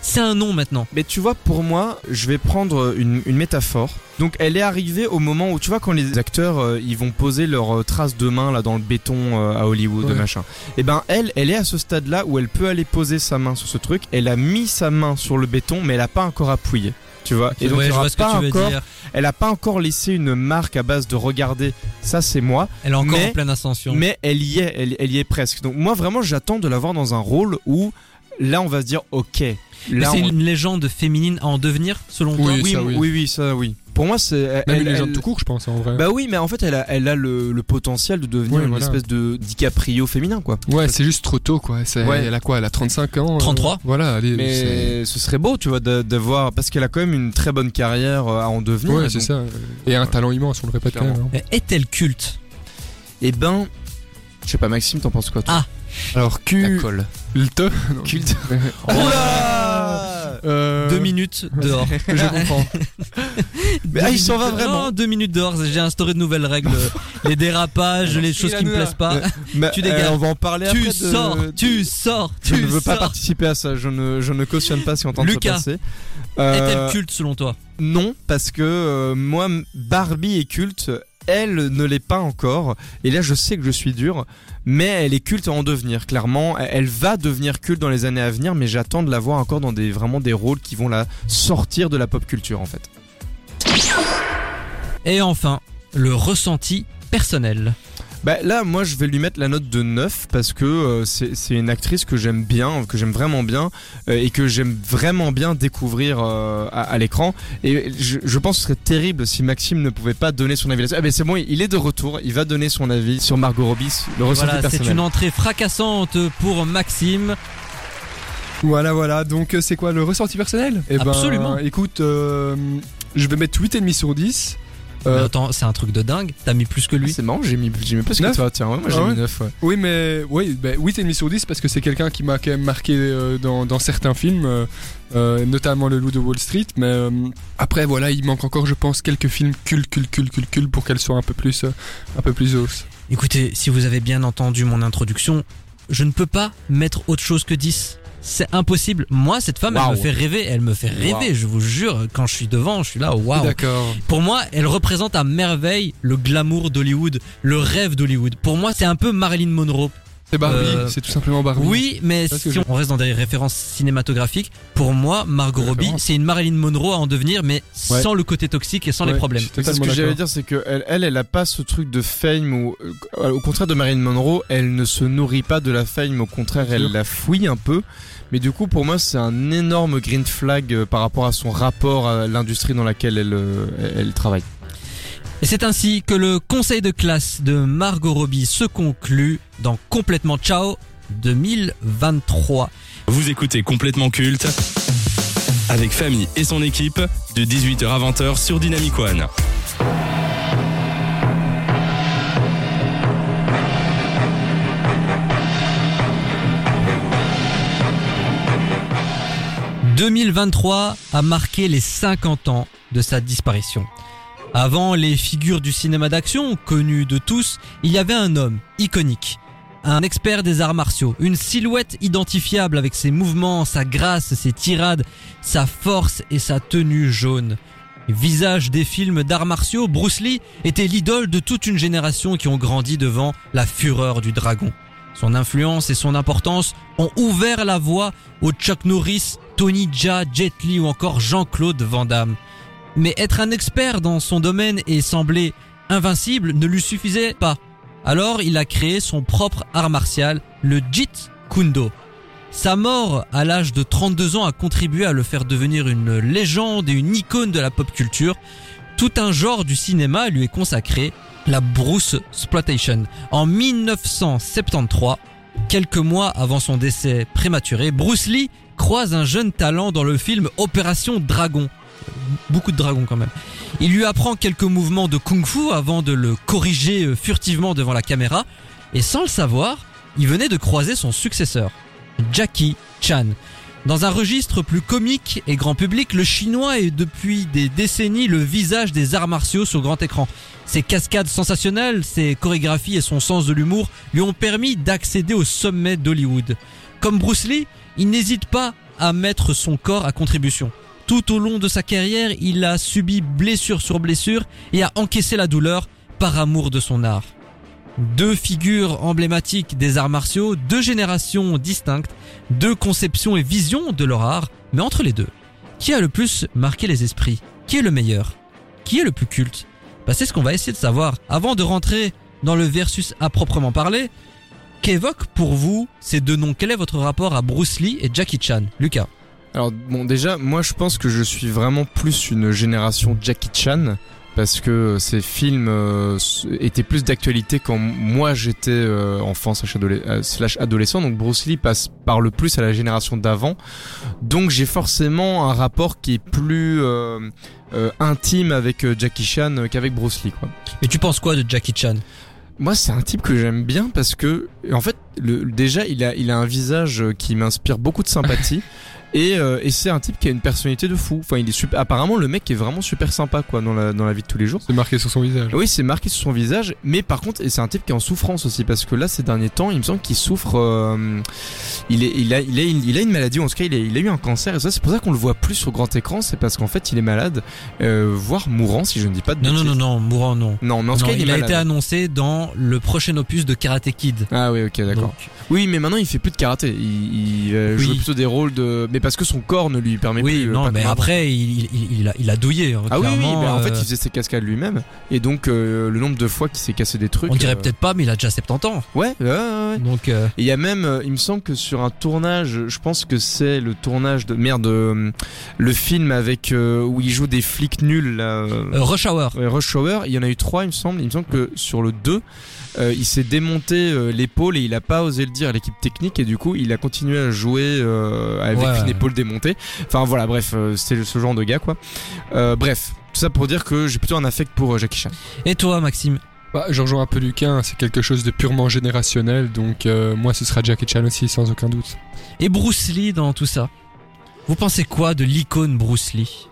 c'est un nom maintenant. Mais tu vois, pour moi, je vais prendre une, une métaphore. Donc, elle est arrivée au moment où, tu vois, quand les acteurs, euh, ils vont poser leurs euh, traces de main là dans le béton euh, à Hollywood, Ouais. machin. Et ben, elle, elle est à ce stade-là où elle peut aller poser sa main sur ce truc. Elle a mis sa main sur le béton, mais elle a pas encore appuyé. Tu vois. Et donc, ouais, il aura pas encore, elle a pas encore laissé une marque à base de regarder. Ça, c'est moi. Elle est encore mais- en pleine ascension. Mais elle y est, elle, elle y est presque. Donc, moi, vraiment, j'attends de la voir dans un rôle où, là, on va se dire, ok. Là, c'est on- une légende féminine à en devenir, selon toi Oui, oui, ça, oui, oui. oui, ça, oui. Pour moi, c'est. Même elle- une légende elle- tout court, je pense en vrai. Bah oui, mais en fait, elle a, elle a le, le potentiel de devenir Oui, une voilà. espèce de DiCaprio féminin, quoi. ouais, c'est juste trop tôt quoi. C'est- Ouais. Elle a quoi? Elle a 35 ans euh, 33. Voilà, allez. c'est- Mais ce serait beau, tu vois, de, de voir. Parce qu'elle a quand même une très bonne carrière euh, à en devenir. Ouais, et c'est donc- ça. Et un talent immense, on le répète quand même. Clairement. hein. Est-elle culte? Eh ben. Je sais pas, Maxime, t'en penses quoi, toi? Ah, Alors, Q. colle. Le te. Culte. Oh Euh, Deux minutes dehors. Je comprends. Mais ah, il s'en va Non, vraiment. deux minutes dehors. J'ai instauré de nouvelles règles. les dérapages, les choses qui me plaisent pas. Mais, Tu dégages. euh, on va en parler tu après. de- sors, tu sors, Je tu ne veux pas sors. participer à ça. Je ne, je ne cautionne pas est en train de passer. Est-elle Euh, culte selon toi? Non, parce que euh, moi, Barbie est culte. Elle ne l'est pas encore. Et là, je sais que je suis dur. Mais elle est culte à en devenir, clairement. Elle- va devenir culte dans les années à venir. Mais j'attends de la voir encore dans des, des rôles qui vont la sortir de la pop culture, en fait. Et enfin, le ressenti personnel. Bah là, moi, je vais lui mettre la note de 9 parce que euh, c'est une actrice que j'aime bien, que j'aime vraiment bien euh, et que j'aime vraiment bien découvrir euh, à, à l'écran. Et je, je pense que ce serait terrible si Maxime ne pouvait pas donner son avis là-dessus. Ah ben c'est bon, il est de retour, il va donner son avis sur Margot Robbie, le ressenti Voilà, c'est une entrée fracassante pour Maxime. Voilà, voilà. Donc, c'est quoi le ressenti personnel? Eh ben, Absolument. écoute, euh, je vais mettre 8,5 sur 10. Mais Euh, attends, c'est un truc de dingue. T'as mis plus que Ah, lui. C'est marrant, j'ai mis, j'ai mis plus que toi, tiens, ouais, moi j'ai Ah mis ouais 9, ouais. Oui, mais oui, bah, 8,5 sur 10 parce que c'est quelqu'un qui m'a quand même marqué euh, dans, dans certains films, euh, euh, notamment Le Loup de Wall Street. Mais euh, après, voilà, il manque encore, je pense, quelques films cul, cul, cul, cul, cul pour qu'elle soit un peu plus, euh, un peu plus hausse. Écoutez, si vous avez bien entendu mon introduction, je ne peux pas mettre autre chose que 10. C'est impossible. Moi, cette femme, elle me fait rêver. Elle me fait rêver, je vous jure. Quand je suis devant, je suis là, waouh. D'accord. Pour moi, elle représente à merveille le glamour d'Hollywood, le rêve d'Hollywood. Pour moi, c'est un peu Marilyn Monroe. C'est Barbie, Euh, c'est tout simplement Barbie. Oui, mais si je- on reste dans des références cinématographiques, pour moi, Margot Robbie, c'est une Marilyn Monroe à en devenir, mais Ouais. sans le côté toxique et sans les problèmes. ce que j'allais dire, c'est que elle, elle, a pas ce truc de fame ou, euh, au contraire de Marilyn Monroe, elle ne se nourrit pas de la fame, au contraire, elle la fouille un peu. Mais du coup, pour moi, c'est un énorme green flag euh, par rapport à son rapport à l'industrie dans laquelle elle, euh, elle travaille. Et c'est ainsi que le conseil de classe de Margot Robbie se conclut dans Complètement Ciao 2023. Vous écoutez complètement culte avec Famille et son équipe de 18h à 20h sur Dynamic One. « 2023 a marqué les 50 ans de sa disparition. Avant les figures du cinéma d'action, connues de tous, il y avait un homme iconique, un expert des arts martiaux, une silhouette identifiable avec ses mouvements, sa grâce, ses tirades, sa force et sa tenue jaune. Visage des films d'arts martiaux, Bruce Lee était l'idole de toute une génération qui ont grandi devant la fureur du dragon. Son influence et son importance ont ouvert la voie aux Chuck Norris, Tony Jaa, Jet Li ou encore Jean-Claude Van Damme. Mais être un expert dans son domaine et sembler invincible ne lui suffisait pas. Alors il a créé son propre art martial, le Jeet Kundo. Sa mort à l'âge de 32 ans a contribué à le faire devenir une légende et une icône de la pop culture. Tout un genre du cinéma lui est consacré, la Bruce Exploitation. En 1973, quelques mois avant son décès prématuré, Bruce Lee croise un jeune talent dans le film Opération Dragon. Beaucoup de dragons quand même. Il lui apprend quelques mouvements de kung-fu avant de le corriger euh, furtivement devant la caméra. Et sans le savoir, il venait de croiser son successeur, Jackie Chan. Dans un registre plus comique et grand public, le chinois est depuis des décennies le visage des arts martiaux sur grand écran. Ses cascades sensationnelles, ses chorégraphies et son sens de l'humour lui ont permis d'accéder au sommet d'Hollywood. Comme Bruce Lee, il n'hésite pas à mettre son corps à contribution. Tout au long de sa carrière, il a subi blessure sur blessure et a encaissé la douleur par amour de son art. Deux figures emblématiques des arts martiaux, deux générations distinctes, deux conceptions et visions de leur art, mais entre les deux, qui a le plus marqué les esprits? Qui est le meilleur? Qui est le plus culte? Bah, C'est ce qu'on va essayer de savoir. Avant de rentrer dans le versus à proprement parler, qu'évoquent pour vous ces deux noms? Quel est votre rapport à Bruce Lee et Jackie Chan? Lucas. Alors bon déjà moi je pense que je suis vraiment plus une génération Jackie Chan parce que ces films euh, étaient plus d'actualité quand moi j'étais euh, enfant slash, euh, slash adolescent donc Bruce Lee passe par le plus à la génération d'avant donc j'ai forcément un rapport qui est plus euh, intime avec Jackie Chan qu'avec Bruce Lee quoi. Et tu penses quoi de Jackie Chan? Moi, c'est un type que j'aime bien parce que, en fait, le, déjà, il a, il a un visage qui m'inspire beaucoup de sympathie. Et, euh, et c'est un type qui a une personnalité de fou. Enfin, il est super. Apparemment, le mec est vraiment super sympa, quoi, dans la, dans la vie de tous les jours. C'est marqué sur son visage. Oui, c'est marqué sur son visage, mais par contre, et c'est un type qui est en souffrance aussi, parce que là, ces derniers temps, il me semble qu'il souffre. euh, il, est, il, a, il, a une, il a une maladie, en tout cas, il a, il a eu un cancer, et ça, c'est pour ça qu'on le voit plus sur grand écran, c'est parce qu'en fait, il est malade, euh, voire mourant, si je ne dis pas de Non, non, bêtises. non, non, mourant, non. Non, mais en tout Non, cas, il, a malade. été annoncé dans le prochain opus de Karate Kid. Ah oui, ok, d'accord. Donc, Oui, mais maintenant il fait plus de karaté. Il, il euh, Oui. joue plutôt des rôles de. Mais parce que son corps ne lui permet Oui, plus. euh, non, pas mais après, il, il, il a, il a douillé. hein, Ah oui, oui, clairement, bah, en fait, euh, il faisait ses cascades lui-même. Et donc, euh, le nombre de fois qu'il s'est cassé des trucs. on dirait euh, peut-être pas, mais il a déjà 70 ans. Ouais, ouais, ouais. ouais. Donc, euh, Et il y a même, il me semble que sur un tournage, je pense que c'est le tournage de merde, le film avec où il joue des flics nuls. Là, Rush Hour. ouais, Rush Hour. Il y en a eu trois, il me semble. Il me semble que sur le 2 euh, il s'est démonté l'épaule et il a pas osé le dire à l'équipe technique et du coup il a continué à jouer avec. Une épaule démontée. Enfin voilà, bref, euh, c'est ce genre de gars quoi. Euh, bref, tout ça pour dire que j'ai plutôt un affect pour euh, Jackie Chan. Et toi, Maxime Bah, je rejoins un peu Lucas, c'est quelque chose de purement générationnel, donc euh, moi ce sera Jackie Chan aussi, sans aucun doute. Et Bruce Lee dans tout ça? Vous pensez quoi de l'icône Bruce Lee?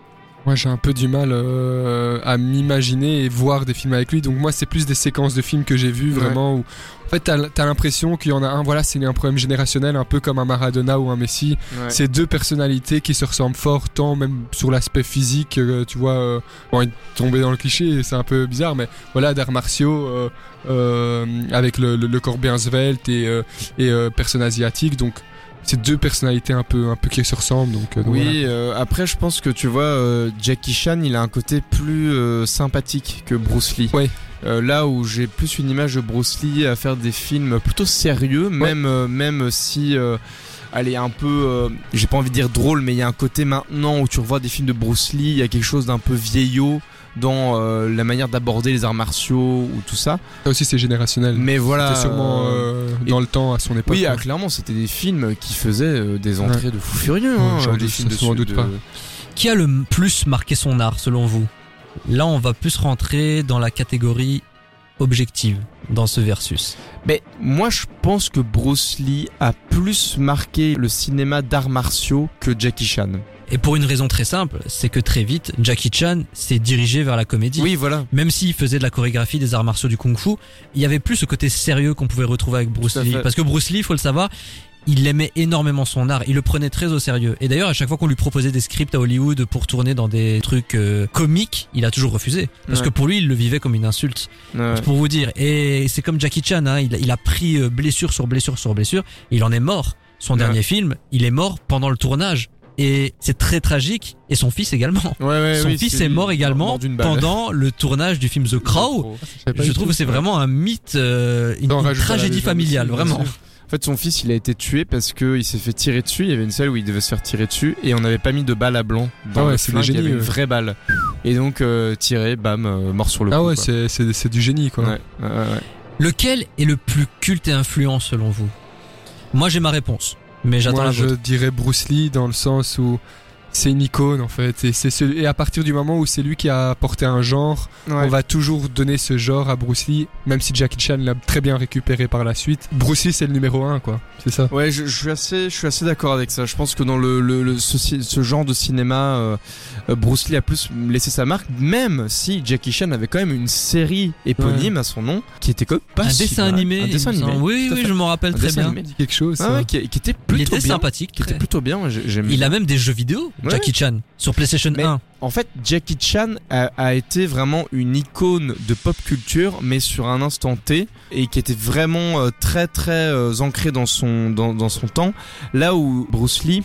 Moi j'ai un peu du mal euh, à m'imaginer et voir des films avec lui, donc moi c'est plus des séquences de films que j'ai vues Ouais. vraiment où en fait t'as l'impression qu'il y en a un, voilà c'est un problème générationnel, un peu comme un Maradona ou un Messi, c'est deux personnalités qui se ressemblent fort, tant même sur l'aspect physique, euh, tu vois, euh, bon, tombé dans le cliché, c'est un peu bizarre, mais voilà, d'arts martiaux, euh, euh, avec le, le- le corps bien svelte et, euh, et euh, personne asiatique, donc c'est deux personnalités un peu, un peu qui se ressemblent, donc, euh, donc voilà. Oui, euh, après je pense que tu vois, euh, Jackie Chan, il a un côté plus sympathique que Bruce Lee. Ouais. Là où j'ai plus une image de Bruce Lee à faire des films plutôt sérieux, même même si elle est un peu, euh, j'ai pas envie de dire drôle, mais il y a un côté maintenant où tu revois des films de Bruce Lee, il y a quelque chose d'un peu vieillot dans euh, la manière d'aborder les arts martiaux ou tout ça. Ça aussi c'est générationnel. Mais voilà. C'était sûrement euh, euh, et- dans le temps à son époque. oui, ah, clairement, c'était des films qui faisaient euh, des entrées de fou furieux. Hein, doute- films de, doute de- pas. Qui a le plus marqué son art selon vous? Là, on va plus rentrer dans la catégorie objective dans ce versus. Mais moi je pense que Bruce Lee a plus marqué le cinéma d'arts martiaux que Jackie Chan. Et pour une raison très simple, c'est que très vite, Jackie Chan s'est dirigé vers la comédie. Oui, voilà. Même s'il faisait de la chorégraphie, des arts martiaux, du kung-fu, il y avait plus ce côté sérieux qu'on pouvait retrouver avec Bruce Lee. fait. Parce que Bruce Lee, faut le savoir, il aimait énormément son art, il le prenait très au sérieux. Et d'ailleurs, à chaque fois qu'on lui proposait des scripts à Hollywood pour tourner dans des trucs euh, comiques, il a toujours refusé. Parce Ouais. que pour lui, il le vivait comme une insulte. Ouais. C'est pour vous dire. Et c'est comme Jackie Chan, hein, il, a- il a pris euh, blessure sur blessure sur blessure, il en est mort. Son Ouais. dernier film, il est mort pendant le tournage. Et c'est très tragique. Et son fils également. Ouais, ouais, son oui, fils est mort également mort d'une balle. pendant le tournage du film The Crow. Je trouve que c'est vraiment un mythe, euh, une, tragédie familiale, aussi, vraiment. En fait, son fils, il a été tué parce que il s'est fait tirer dessus. Il y avait une scène où il devait se faire tirer dessus et on n'avait pas mis de balle à blanc dans Ah ouais, le c'est flingue, des Il y avait génies, une vraie balle. Et donc euh, tiré, bam, euh, mort sur le Ah coup. ouais, quoi. c'est, c'est, c'est du génie quoi. Ouais, ouais, ouais. Lequel est le plus culte et influent selon vous? Moi j'ai ma réponse, mais j'attends Moi je dirais Bruce Lee dans le sens où c'est une icône en fait et c'est celui- et à partir du moment où c'est lui qui a apporté un genre Ouais. on va toujours donner ce genre à Bruce Lee même si Jackie Chan l'a très bien récupéré par la suite Bruce Lee c'est le numéro un quoi c'est ça Ouais, je, je suis assez, je suis assez d'accord avec ça. Je pense que dans le, le, le- ce, ce genre de cinéma, euh, euh, Bruce Lee a plus laissé sa marque, même si Jackie Chan avait quand même une série éponyme à son nom, qui était quand même pas un si dessin mal. animé. Un dessin animé. Oui, oui, je m'en rappelle Un très dessin bien. animé. dit quelque chose Ah ouais, qui, qui était plutôt Il était bien. sympathique. Qui était plutôt bien. Il a même des jeux vidéo, Ouais. Jackie Chan, sur PlayStation Mais- 1. En fait, Jackie Chan a, a été vraiment une icône de pop culture, mais sur un instant T, et qui était vraiment euh, très très euh, ancré dans son dans, dans son temps. Là où Bruce Lee,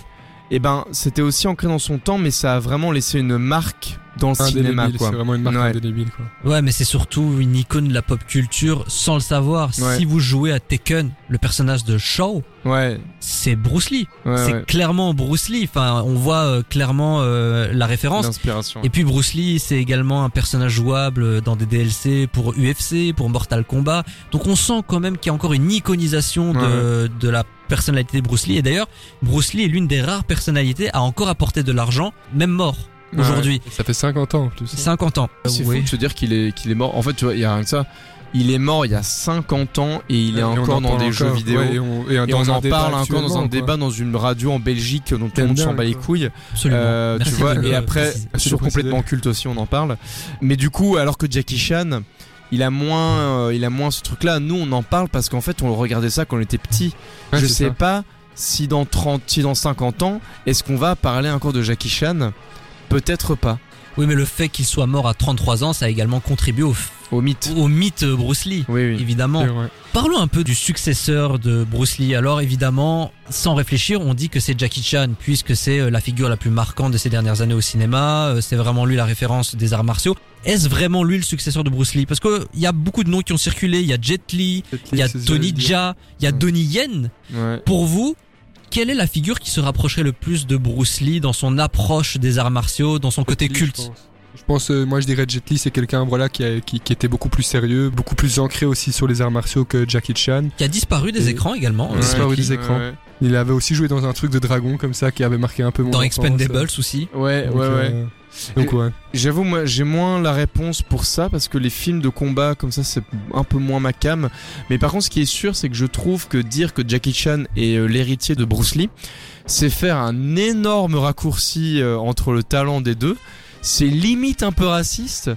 eh ben, c'était aussi ancré dans son temps, mais ça a vraiment laissé une marque dans le cinéma, c'est vraiment une marque Ouais. indélébile quoi Ouais, mais c'est surtout une icône de la pop culture sans le savoir. Ouais. Si vous jouez à Tekken, le personnage de Shaw, Ouais, c'est Bruce Lee. ouais, c'est ouais. clairement Bruce Lee. Enfin, on voit euh, clairement euh, la référence. L'inspiration. Et puis Bruce Lee, c'est également un personnage jouable dans des DLC pour UFC, pour Mortal Kombat. Donc on sent quand même qu'il y a encore une iconisation de, de la personnalité de Bruce Lee. Et d'ailleurs, Bruce Lee est l'une des rares personnalités à encore apporter de l'argent, même mort, Ouais. aujourd'hui. ça fait 50 ans en plus 50 ans. C'est Oui. fou de se dire qu'il est qu'il est mort. En fait, tu vois, il y a rien que ça. Il est mort il y a 50 ans et il est Et encore en dans des jeux vidéo. ouais, et on, et Et dans on un en parle encore dans un quoi. débat dans une radio en Belgique dont tout le monde s'en bat les couilles. Absolument. Euh, tu vois, et après, sur complètement culte aussi, on en parle. Mais du coup, alors que Jackie Chan, il a moins, euh, il a moins ce truc-là. Nous, on en parle parce qu'en fait, on regardait ça quand on était petit. Ouais, Je c'est sais ça. pas si dans 30, si dans 50 ans, est-ce qu'on va parler encore de Jackie Chan Peut-être pas. Oui, mais le fait qu'il soit mort à 33 ans, ça a également contribué au Au mythe. au mythe Bruce Lee. Oui, oui. Évidemment. Parlons un peu du successeur de Bruce Lee. Alors évidemment, sans réfléchir, on dit que c'est Jackie Chan, puisque c'est euh, la figure la plus marquante de ces dernières années au cinéma. euh, C'est vraiment lui la référence des arts martiaux. Est-ce vraiment lui le successeur de Bruce Lee? Parce que il y a beaucoup de noms qui ont circulé. Il y a Jet Li, il y a Tony. Jaa, il y a Ouais. Donnie Yen. Ouais. Pour vous, quelle est la figure qui se rapprocherait le plus de Bruce Lee dans son approche des arts martiaux, dans son côté culte Je pense, Je pense, euh, moi je dirais Jet Li, c'est quelqu'un voilà qui, a- qui, qui était beaucoup plus sérieux, beaucoup plus ancré aussi sur les arts martiaux que Jackie Chan. qui a disparu des Et- écrans également. Ouais. disparu des écrans. ouais. Il avait aussi joué dans un truc de dragon comme ça qui avait marqué un peu mon Dans enfance. Expendables aussi. Ouais, Donc, ouais, ouais. euh, Donc ouais. J'avoue, moi, j'ai moins la réponse pour ça parce que les films de combat comme ça, c'est un peu moins ma cam. Mais par contre, ce qui est sûr, c'est que je trouve que dire que Jackie Chan est euh, l'héritier de Bruce Lee, c'est faire un énorme raccourci euh, entre le talent des deux. C'est limite un peu raciste.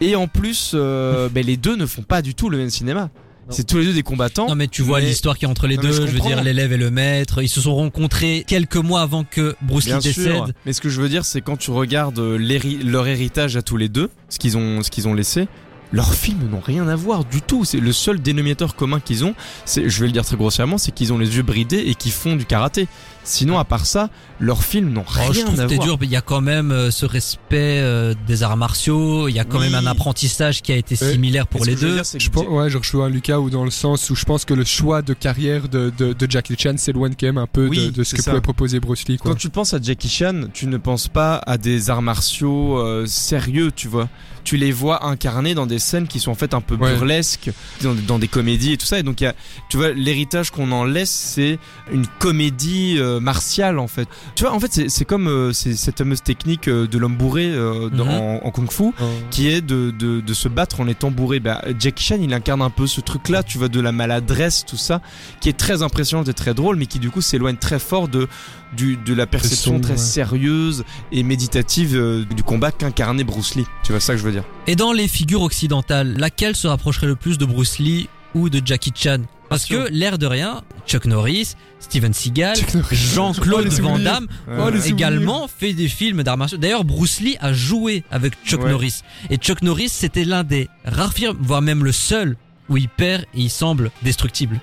Et en plus, euh, ben, les deux ne font pas du tout le même cinéma. C'est tous les deux des combattants. Non mais tu vois Mais- l'histoire qui est entre les Non, deux, je je, veux dire l'élève et le maître, ils se sont rencontrés quelques mois avant que Bruce Lee décède. Mais ce que je veux dire, c'est quand tu regardes leur héritage à tous les deux, ce qu'ils ont, ce qu'ils ont laissé, leurs films n'ont rien à voir du tout. C'est le seul dénominateur commun qu'ils ont. C'est, je vais le dire très grossièrement, c'est qu'ils ont les yeux bridés et qu'ils font du karaté. Sinon, à part ça, leurs films n'ont Oh, rien je trouve à voir. dur, mais il y a quand même euh, ce respect euh, des arts martiaux, il y a quand Oui. même un apprentissage qui a été similaire pour les je deux. Je pense, ouais, je rejoins Lucas ou dans le sens où je pense que le choix de carrière de, de, de Jackie Chan s'éloigne quand même un peu Oui, de, de ce que ça. pouvait proposer Bruce Lee. Quoi. Quand tu penses à Jackie Chan, tu ne penses pas à des arts martiaux euh, sérieux, tu vois. Tu les vois incarnés dans des scènes qui sont en fait un peu Ouais. burlesques, dans, dans des comédies et tout ça. Et donc, il y a, tu vois, l'héritage qu'on en laisse, c'est une comédie euh, martiale en fait. Tu vois, en fait, c'est comme euh, cette fameuse technique euh, de l'homme bourré euh, dans- Mhm. en, en kung-fu Euh, qui est de, de, de se battre en étant bourré. Bah, Jackie Chan, il incarne un peu ce truc-là, tu vois, de la maladresse, tout ça, qui est très impressionnant et très drôle, mais qui du coup s'éloigne très fort de, du, de la perception très ouais. sérieuse et méditative euh, du combat qu'incarnait Bruce Lee. Tu vois ça que je veux dire Et dans les figures occidentales, laquelle se rapprocherait le plus de Bruce Lee ou de Jackie Chan Parce que l'air de rien, Chuck Norris, Steven Seagal. Jean-Claude Oh, Van. Damme Oh, ont les souvenirs. également fait des films d'arts martiaux. D'ailleurs, Bruce Lee a joué avec Chuck Ouais. Norris. Et Chuck Norris, c'était l'un des rares films, voire même le seul, où il perd et il semble destructible.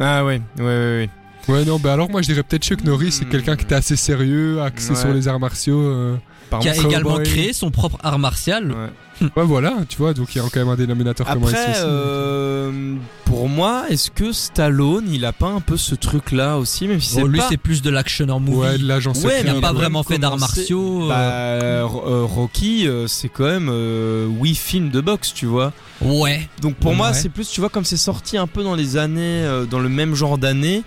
Ah ouais, ouais, ouais. ouais. Ouais, non, bah alors moi je dirais peut-être Chuck Norris, c'est Hmm. quelqu'un qui était assez sérieux, axé Ouais. sur les arts martiaux. euh. Par qui a également créé son propre art martial. ouais. Ouais, voilà, tu vois, donc il y a quand même un dénominateur commun ici Après, euh, pour moi, est-ce que Stallone, il a pas un peu ce truc-là aussi, même si Bon, lui, pas... c'est plus de l'actionneur movie. Ouais, de l'agent Ouais, il n'a pas il a vraiment fait d'arts martiaux. Bah, euh, euh, euh, Rocky, c'est quand même euh, huit films de boxe, tu vois. Ouais. Donc pour moi, c'est plus, tu vois, comme c'est sorti un peu dans les années, euh, dans le même genre d'années,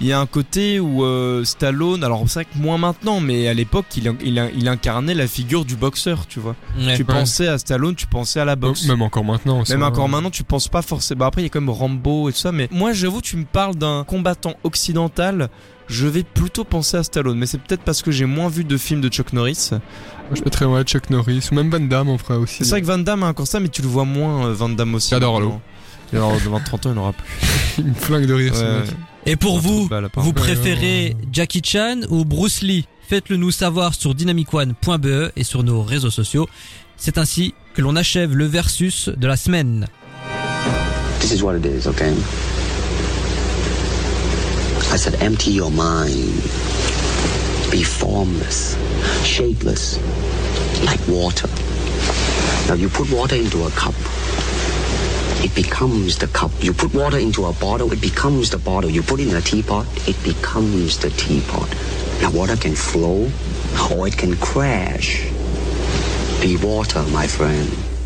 il y a un côté où euh, Stallone, alors c'est vrai que moins maintenant, mais à l'époque, il, il, il incarnait la figure du boxeur, tu vois. Ouais. Tu pensais à Stallone, tu pensais à la boxe. Même encore maintenant. ça, Même encore maintenant, tu penses pas forcément. Bah après, il y a quand même Rambo et tout ça, mais moi, j'avoue, tu me parles d'un combattant occidental. Je vais plutôt penser à Stallone, mais c'est peut-être parce que j'ai moins vu de films de Chuck Norris. Je mettrais ouais, Chuck Norris, ou même Van Damme en ferait aussi. C'est vrai que Van Damme a encore ça, mais tu le vois moins, euh, Van Damme aussi. J'adore. Et Alors, devant 30 ans, il n'aura plus. Il me flingue de rire, ce mec. Et pour vous, vous préférez Jackie Chan ou Bruce Lee? Faites-le nous savoir sur dynamicone.be et sur nos réseaux sociaux. C'est ainsi que l'on achève le versus de la semaine. This is what it is, okay? I said, empty your mind. Be formless, shapeless, like water. Now you put water into a cup. It becomes the cup. You put water into a bottle, it becomes the bottle. You put it in a teapot, it becomes the teapot. Now water can flow or it can crash. Be water, my friend.